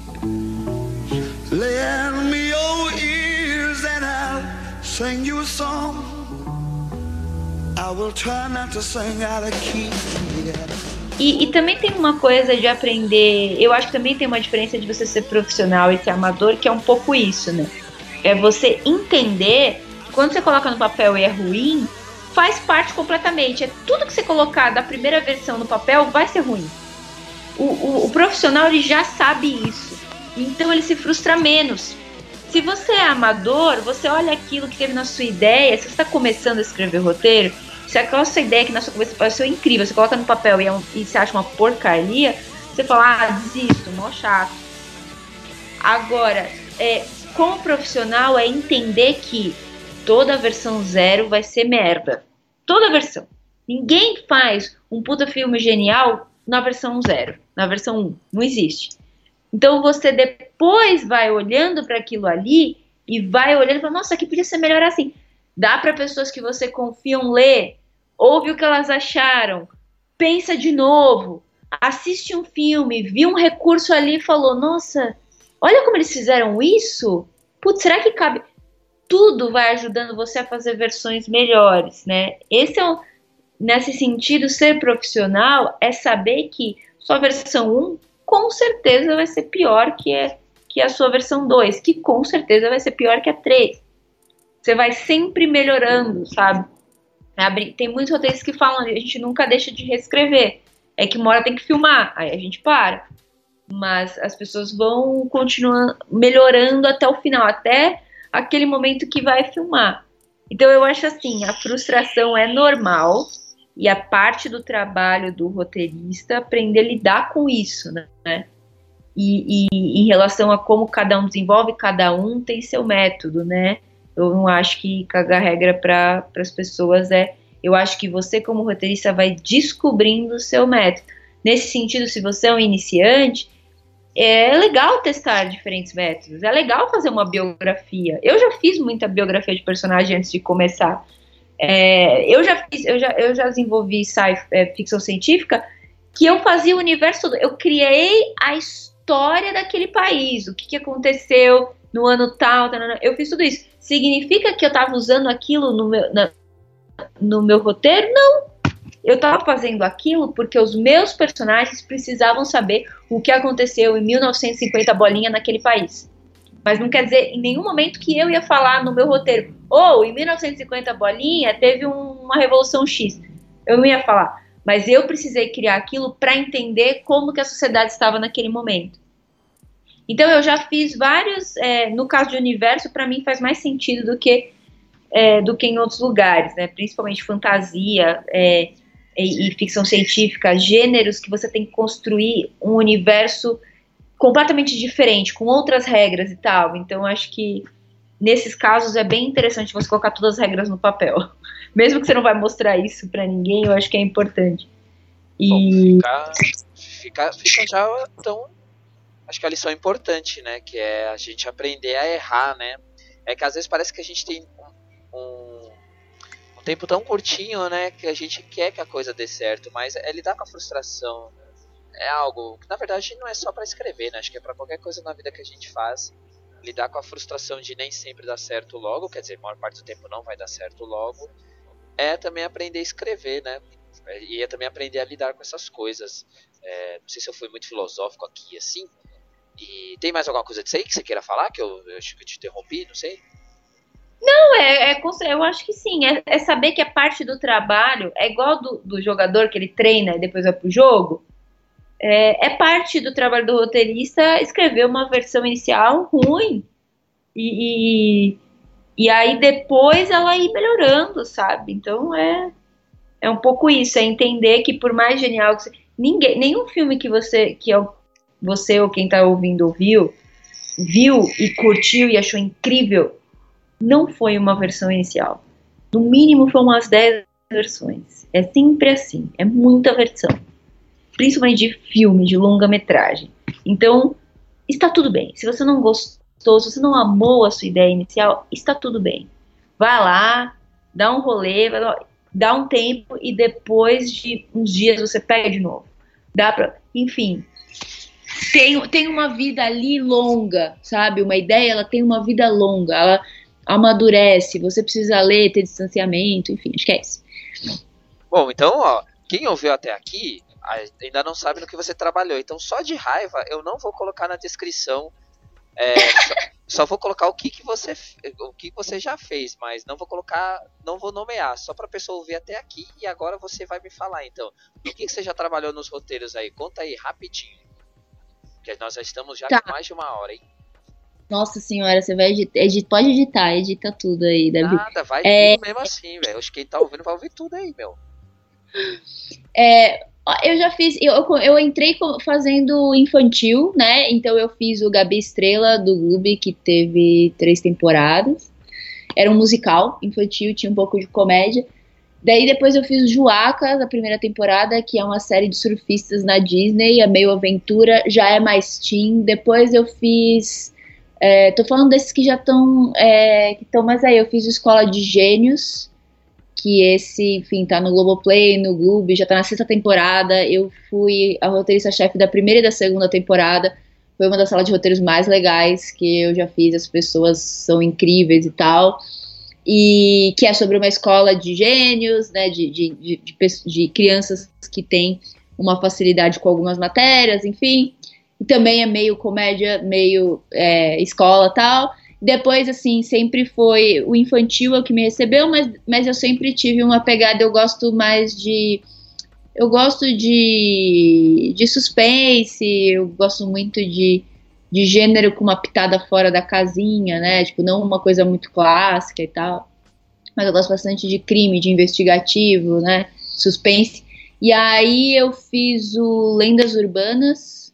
Lend me your ears and I'll sing you a song. I will try not to sing out of key. E, e, também tem uma coisa de aprender. Eu acho que também tem uma diferença de você ser profissional e ser amador, que é um pouco isso, né? É você entender que quando você coloca no papel e é ruim, faz parte completamente. É tudo que você colocar da primeira versão no papel vai ser ruim. O, o, o profissional ele já sabe isso. Então ele se frustra menos. Se você é amador, você olha aquilo que teve na sua ideia, se você está começando a escrever roteiro, se aquela sua ideia que na sua cabeça pareceu incrível, você coloca no papel e, é um, e você acha uma porcaria, você fala, ah, desisto, mó chato. Agora, é, como profissional, é entender que toda versão zero vai ser merda. Toda versão. Ninguém faz um puta filme genial na versão zero, na versão 1. Não existe. Então você depois vai olhando para aquilo ali e vai olhando para nossa, aqui podia ser melhor assim. Dá para pessoas que você confiam ler, ouve o que elas acharam, pensa de novo, assiste um filme, viu um recurso ali e falou: "Nossa, olha como eles fizeram isso? Putz, será que cabe?" Tudo vai ajudando você a fazer versões melhores, né? Esse é um, nesse sentido, ser profissional é saber que sua versão 1 com certeza vai ser pior que, é, que a sua versão 2, que com certeza vai ser pior que a 3. Você vai sempre melhorando, sabe? Tem muitos roteiros que falam, a gente nunca deixa de reescrever. É que uma hora tem que filmar, aí a gente para. Mas as pessoas vão continuar melhorando até o final, até aquele momento que vai filmar. Então eu acho assim, a frustração é normal, e a parte do trabalho do roteirista aprender a lidar com isso, né? E, e, em relação a como cada um desenvolve, cada um tem seu método, né? Eu não acho que cagar regra para as pessoas é. Eu acho que você, como roteirista, vai descobrindo o seu método. Nesse sentido, se você é um iniciante, é legal testar diferentes métodos. É legal fazer uma biografia. Eu já fiz muita biografia de personagem antes de começar. É, eu, já fiz, eu, já, eu já desenvolvi é, ficção científica que eu fazia o universo todo. Eu criei a história daquele país, o que, que aconteceu no ano tal, eu fiz tudo isso. Significa que eu estava usando aquilo no meu, na, no meu roteiro? Não. Eu estava fazendo aquilo porque os meus personagens precisavam saber o que aconteceu em 1950 bolinha naquele país. Mas não quer dizer em nenhum momento que eu ia falar no meu roteiro, ou oh, em 1950 bolinha teve um, uma revolução X. Eu não ia falar, mas eu precisei criar aquilo para entender como que a sociedade estava naquele momento. Então eu já fiz vários, é, no caso de universo, para mim faz mais sentido do que é, do que em outros lugares, né? Principalmente fantasia é, e, e ficção científica, gêneros que você tem que construir um universo completamente diferente, com outras regras e tal. Então, acho que nesses casos é bem interessante você colocar todas as regras no papel. Mesmo que você não vai mostrar isso para ninguém, eu acho que é importante. E Bom, fica, já então acho que a lição importante, né, que é a gente aprender a errar, né? É que às vezes parece que a gente tem um, um, um tempo tão curtinho, né, que a gente quer que a coisa dê certo, mas é lidar com a frustração, é algo que na verdade não é só para escrever, né? Acho que é para qualquer coisa na vida que a gente faz. Lidar com a frustração de nem sempre dar certo logo, quer dizer, a maior parte do tempo não vai dar certo logo. É também aprender a escrever, né? E é também aprender a lidar com essas coisas. É, não sei se eu fui muito filosófico aqui, assim. E tem mais alguma coisa disso aí que você queira falar? Que eu, eu acho que eu te interrompi, não sei. Não, é, é, eu acho que sim. É, é, saber que é parte do trabalho. É igual do, do jogador que ele treina e depois vai pro jogo. É, é, parte do trabalho do roteirista escrever uma versão inicial ruim. E, e, e aí depois ela ir melhorando, sabe? Então é, é um pouco isso, é entender que por mais genial que você. Ninguém, nenhum filme que você, que você ou quem tá ouvindo ouviu, viu e curtiu e achou incrível, não foi uma versão inicial. No mínimo foi umas 10 versões. É sempre assim, é muita versão. Principalmente de filme, de longa-metragem. Então, está tudo bem. Se você não gostou, se você não amou a sua ideia inicial, está tudo bem. Vá lá, dá um rolê, dá um tempo e depois de uns dias você pega de novo. Dá pra. Enfim. Tem, tem uma vida ali longa, sabe? Uma ideia, ela tem uma vida longa. Ela amadurece, você precisa ler, ter distanciamento, enfim, acho que é isso. Bom, então, ó, quem ouviu até aqui ainda não sabe no que você trabalhou. Então, só de raiva, eu não vou colocar na descrição. É, só, só, vou colocar o que, que você o que você já fez, mas não vou colocar, não vou nomear, só para pessoa ouvir até aqui e agora você vai me falar. Então, o que, que você já trabalhou nos roteiros aí? Conta aí rapidinho. Que nós já estamos já tá. com mais de uma hora, hein? Nossa senhora, você vai editar, edit, pode editar, edita tudo aí, Davi. Nada, vai é... mesmo assim, velho. Acho que quem tá ouvindo vai ouvir tudo aí, meu. É, eu já fiz, eu, eu entrei fazendo infantil, né? Então eu fiz o Gabi Estrela do Gloob, que teve três temporadas. Era um musical infantil, tinha um pouco de comédia. Daí depois eu fiz o Juacas, a primeira temporada, que é uma série de surfistas na Disney, a meio aventura, já é mais teen. Depois eu fiz é, tô falando desses que já estão é, que estão mais aí. Eu fiz Escola de Gênios, que esse, enfim, tá no Globoplay, no Globo, já tá na sexta temporada. Eu fui a roteirista-chefe da primeira e da segunda temporada. Foi uma das salas de roteiros mais legais que eu já fiz. As pessoas são incríveis e tal. E que é sobre uma escola de gênios, né, de, de, de, de, crianças que têm uma facilidade com algumas matérias, enfim e também é meio comédia, meio é, escola tal. Depois, assim, sempre foi o infantil é o que me recebeu, mas, mas eu sempre tive uma pegada, eu gosto mais de. Eu gosto de, de suspense, eu gosto muito de, de gênero com uma pitada fora da casinha, né? Tipo, não uma coisa muito clássica e tal. Mas eu gosto bastante de crime, de investigativo, né? Suspense. E aí eu fiz o Lendas Urbanas,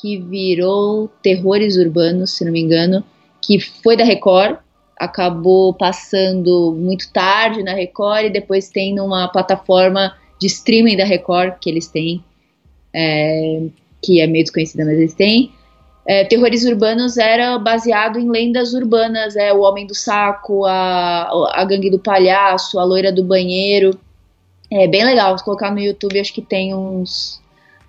que virou Terrores Urbanos, se não me engano, que foi da Record, acabou passando muito tarde na Record e depois tem numa plataforma de streaming da Record que eles têm, é, que é meio desconhecida, mas eles têm. É, Terrores Urbanos era baseado em lendas urbanas, é o Homem do Saco, a, a Gangue do Palhaço, a Loira do Banheiro. É bem legal, se colocar no YouTube acho que tem uns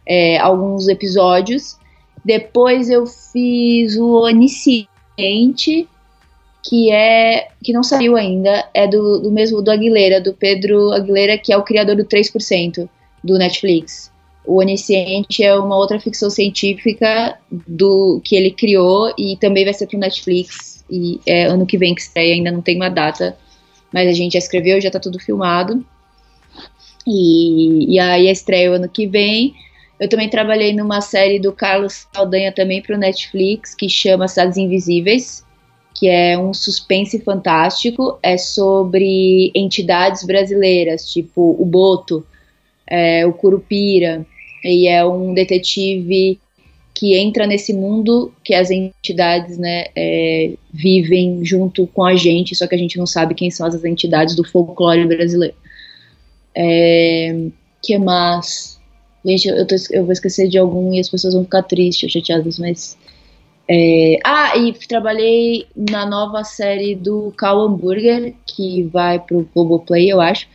é, alguns episódios. Depois eu fiz o Onisciente, que é que não saiu ainda, é do, do mesmo do Aguilera, do Pedro Aguilera, que é o criador do 3% do Netflix. O Onisciente é uma outra ficção científica do que ele criou e também vai ser pro Netflix. E é ano que vem que estreia, ainda não tem uma data, mas a gente já escreveu, já tá tudo filmado. E, e aí a estreia ano que vem. Eu também trabalhei numa série do Carlos Saldanha também para o Netflix, que chama Cidades Invisíveis, que é um suspense fantástico. É sobre entidades brasileiras, tipo o Boto, é, o Curupira, e é um detetive que entra nesse mundo que as entidades né, é, vivem junto com a gente, só que a gente não sabe quem são as entidades do folclore brasileiro. É, que mais? Gente, eu, tô, eu vou esquecer de algum e as pessoas vão ficar tristes chateadas, mas. É... Ah, e trabalhei na nova série do Cal Hamburger, que vai pro Globoplay, eu acho,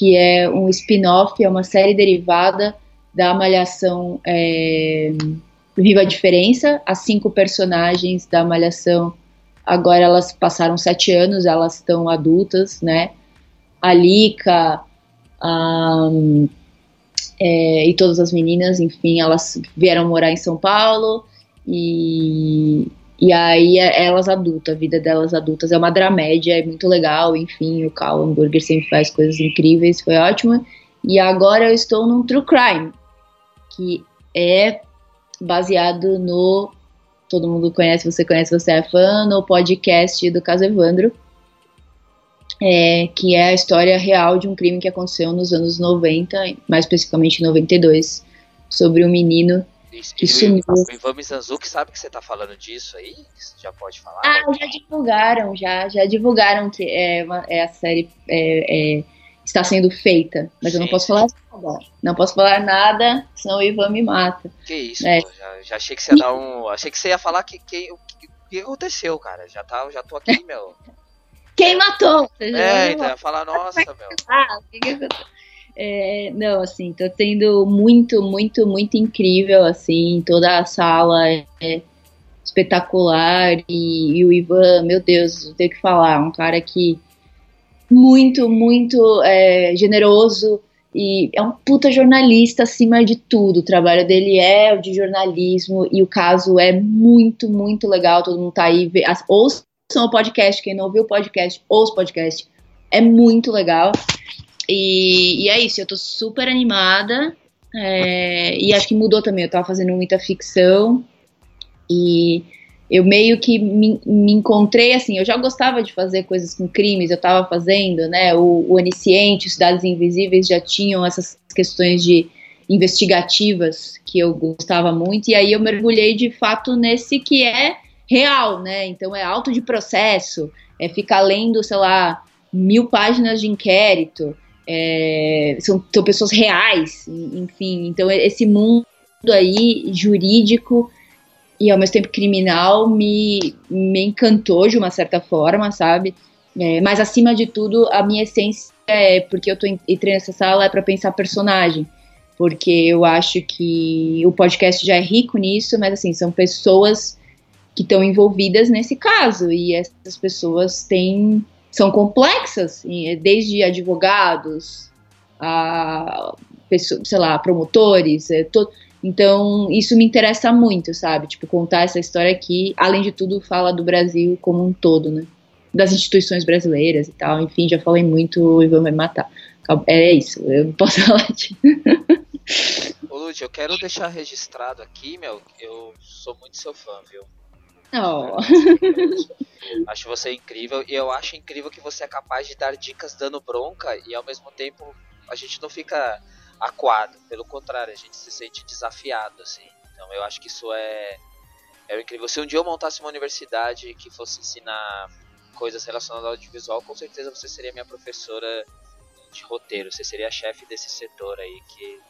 que é um spin-off, é uma série derivada da Malhação é, Viva a Diferença. As cinco personagens da Malhação, agora elas passaram sete anos, elas estão adultas, né? A Lika, a, é, e todas as meninas, enfim, elas vieram morar em São Paulo e, e aí é elas adultas, a vida delas adultas é uma dramédia, é muito legal, enfim, o Cal Hamburger sempre faz coisas incríveis, foi ótimo. E agora eu estou num True Crime, que é baseado no. Todo mundo conhece, você conhece, você é fã, no podcast do caso Evandro, é, que é a história real de um crime que aconteceu nos anos 90, mais especificamente 92, sobre um menino Isso, que e o Ivan Mizanzuki sabe que você tá falando disso aí? Você já pode falar? Ah, já divulgaram, já, já divulgaram que é, uma, é a série é, é, está sendo feita, mas eu não Sim, posso sim. falar nada. Não posso falar nada, senão o Ivan me mata. Que isso, É. pô, já, já achei que você ia dar um. Achei que você ia falar que, que, o que, que aconteceu, cara. Já, tá, já tô aqui, meu. Quem matou? Você já É, então ia falar, nossa, meu. Ah, o que que aconteceu? É, não, assim, tô sendo muito, muito, muito incrível, assim, toda a sala é espetacular. E, e o Ivan, meu Deus, não tenho que falar, um cara que muito, muito é, generoso e é um puta jornalista acima de tudo, o trabalho dele é o de jornalismo e o caso é muito, muito legal, todo mundo tá aí, as- ouçam o podcast, quem não ouviu o podcast, ouça o podcast, é muito legal. E, e é isso, eu tô super animada. é, e acho que mudou também. Eu tava fazendo muita ficção. E eu meio que me, me encontrei assim. Eu já gostava de fazer coisas com crimes, eu tava fazendo, né? O, o Onisciente, Cidades Invisíveis já tinham essas questões de investigativas que eu gostava muito. E aí eu mergulhei de fato nesse que é real, né? Então é auto de processo, é ficar lendo, sei lá, mil páginas de inquérito, é, são, são pessoas reais, enfim. Então, esse mundo aí jurídico e ao mesmo tempo criminal me, me encantou de uma certa forma, sabe? É, mas acima de tudo, a minha essência é porque eu tô en- entrei nessa sala é para pensar personagem. Porque eu acho que o podcast já é rico nisso, mas assim, são pessoas que estão envolvidas nesse caso e essas pessoas têm são complexas, e desde advogados a sei lá, promotores, é, to- então isso me interessa muito, sabe? Tipo contar essa história aqui, além de tudo, fala do Brasil como um todo, né? Das instituições brasileiras e tal. Enfim, já falei muito, Ivan vai me matar. É isso, eu não posso falar de. Ô, Lud, eu quero deixar registrado aqui, meu. Eu sou muito seu fã, viu? Oh. Acho você incrível e eu acho incrível que você é capaz de dar dicas dando bronca e ao mesmo tempo a gente não fica acuado, pelo contrário, a gente se sente desafiado, assim. Então eu acho que isso é, é incrível. Se um dia eu montasse uma universidade que fosse ensinar coisas relacionadas ao audiovisual, com certeza você seria minha professora de roteiro, você seria a chefe desse setor aí que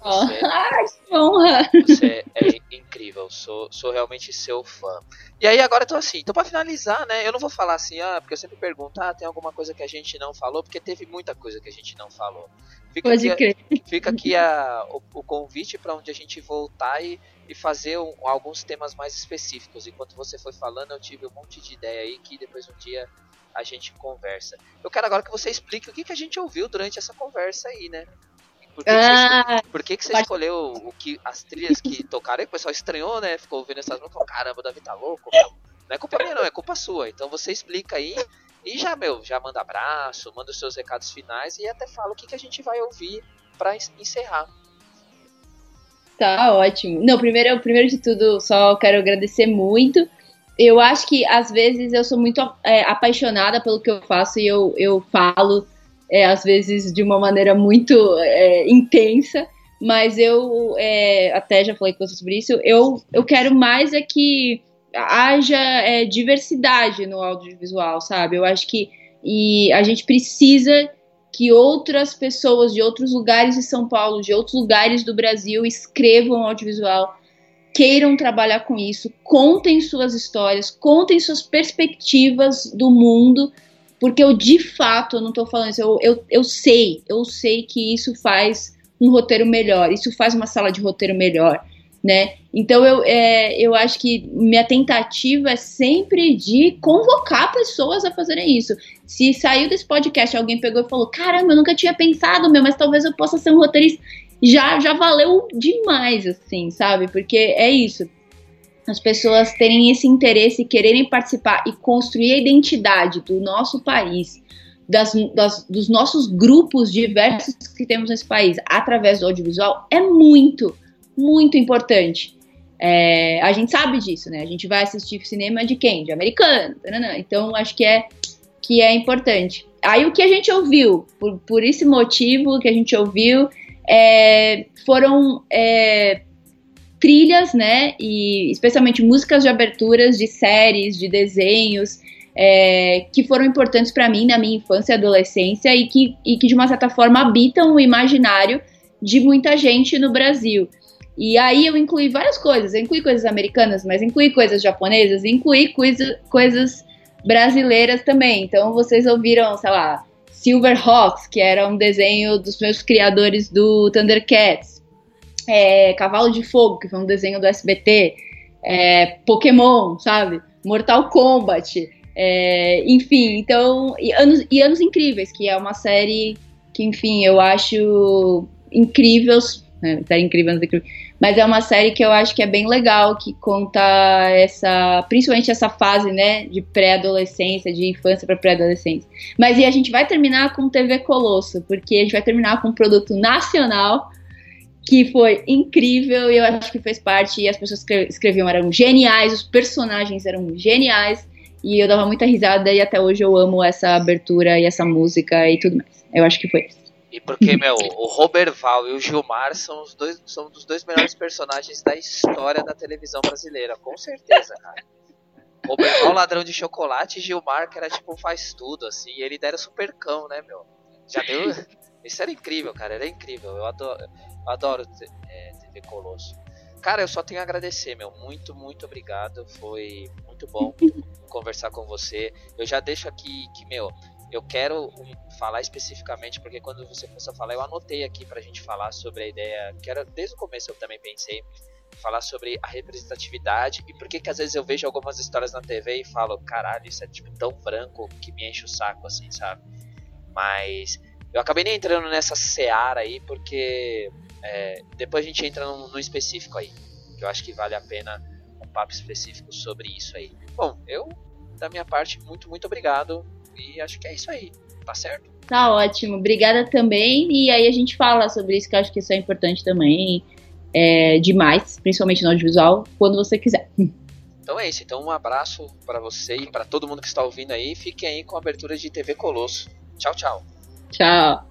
Oh. você, Ai, que honra! você é incrível, sou, sou realmente seu fã. E aí agora eu tô assim, então pra finalizar, né, eu não vou falar assim, ah, porque eu sempre pergunto, ah, tem alguma coisa que a gente não falou, porque teve muita coisa que a gente não falou. Fica Pode aqui, crer. fica aqui a, o, o convite para onde a gente voltar e, e fazer um- alguns temas mais específicos. Enquanto você foi falando, eu tive um monte de ideia aí que depois um dia a gente conversa. Eu quero agora que você explique o que, que a gente ouviu durante essa conversa aí, né? Por que, que você Ah, por que, que você Pode- escolheu o que as trilhas que tocaram? Aí o pessoal estranhou, né? Ficou ouvindo essas músicas e falou: caramba, o Davi tá louco. Não é culpa minha, não, é culpa sua. Então você explica aí e já, meu, já manda abraço, manda os seus recados finais e até fala o que, que a gente vai ouvir pra en- encerrar. Tá ótimo. Não, primeiro, primeiro de tudo, só quero agradecer muito. Eu acho que às vezes eu sou muito é, apaixonada pelo que eu faço e eu, eu falo, é, às vezes, de uma maneira muito é, intensa, mas eu é, até já falei com você sobre isso. Eu, eu quero mais é que haja é, diversidade no audiovisual, sabe? Eu acho que e a gente precisa que outras pessoas de outros lugares de São Paulo, de outros lugares do Brasil escrevam audiovisual, queiram trabalhar com isso, contem suas histórias, contem suas perspectivas do mundo, porque eu de fato, eu não tô falando isso, eu, eu, eu sei, eu sei que isso faz um roteiro melhor, isso faz uma sala de roteiro melhor, né? Então eu, é, eu acho que minha tentativa é sempre de convocar pessoas a fazerem isso. Se saiu desse podcast, alguém pegou e falou: caramba, eu nunca tinha pensado, meu, mas talvez eu possa ser um roteirista. Já, já valeu demais, assim, sabe? Porque é isso. As pessoas terem esse interesse, quererem participar e construir a identidade do nosso país, das, das, dos nossos grupos diversos que temos nesse país através do audiovisual é muito, muito importante. É, a gente sabe disso, né? A gente vai assistir cinema de quem? De americano. Taranã. Então, acho que é, que é importante. Aí, o que a gente ouviu, por, por esse motivo que a gente ouviu, é, foram é, trilhas, né? E especialmente músicas de aberturas de séries, de desenhos, é, que foram importantes para mim na minha infância e adolescência e que, e que, de uma certa forma, habitam o imaginário de muita gente no Brasil. E aí eu incluí várias coisas, eu incluí coisas americanas, mas incluí coisas japonesas, incluí coisa, coisas brasileiras também. Então vocês ouviram, sei lá, Silverhawks, que era um desenho dos meus criadores do Thundercats, é, Cavalo de Fogo, que foi um desenho do SBT, é, Pokémon, sabe? Mortal Kombat, é, enfim, então. E anos, e anos Incríveis, que é uma série que, enfim, eu acho incrível. Né, série incrível, anos incríveis. Mas é uma série que eu acho que é bem legal, que conta essa. Principalmente essa fase, né? De pré-adolescência, de infância para pré-adolescência. Mas e a gente vai terminar com TV Colosso, porque a gente vai terminar com um produto nacional que foi incrível eu acho que fez parte e as pessoas que escreviam eram geniais, os personagens eram geniais e eu dava muita risada e até hoje eu amo essa abertura e essa música e tudo mais. Eu acho que foi isso. E porque, meu, o Robert Val e o Gilmar são os dois são dos dois melhores personagens da história da televisão brasileira, com certeza, cara. Robert Val, ladrão de chocolate, e Gilmar, que era tipo faz tudo, assim, e ele super cão, né, meu? Já deu. Isso era incrível, cara, era incrível. Eu adoro, eu adoro é, TV Colosso. Cara, eu só tenho a agradecer, meu. Muito, muito obrigado. Foi muito bom conversar com você. Eu já deixo aqui que, meu, eu quero falar especificamente, porque quando você começou a falar, eu anotei aqui pra gente falar sobre a ideia, que era desde o começo eu também pensei, falar sobre a representatividade e por que que às vezes eu vejo algumas histórias na TV e falo, caralho, isso é tipo tão branco que me enche o saco, assim, sabe? Mas eu acabei nem entrando nessa seara aí, porque é, depois a gente entra no, no específico aí, que eu acho que vale a pena um papo específico sobre isso aí. Bom, eu, da minha parte, muito, muito obrigado. E acho que é isso aí, tá certo? Tá ótimo, obrigada também. E aí a gente fala sobre isso, que eu acho que isso é importante também. É, demais, principalmente no audiovisual, quando você quiser. Então é isso. Então um abraço para você e para todo mundo que está ouvindo aí. Fiquem aí com a abertura de TV Colosso. Tchau, tchau. Tchau.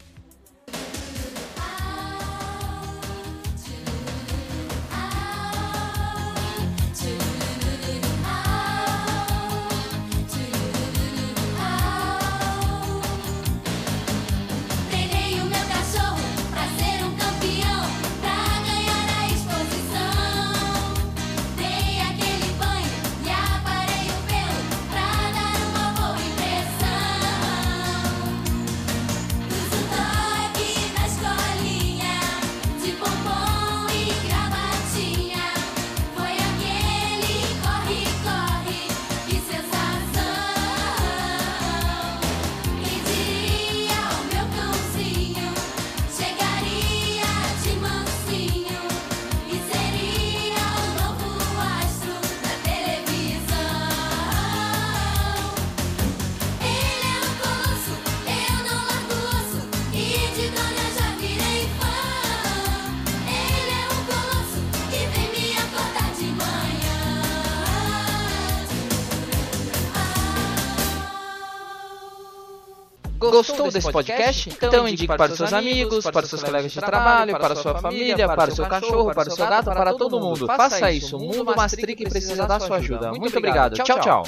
Desse podcast? Então indique para os seus amigos, para os seus colegas de trabalho, para a sua família, para o seu cachorro, para o seu gato, para todo mundo. Faça isso. O mundo Mastric precisa da sua ajuda. Muito obrigado. Tchau, tchau.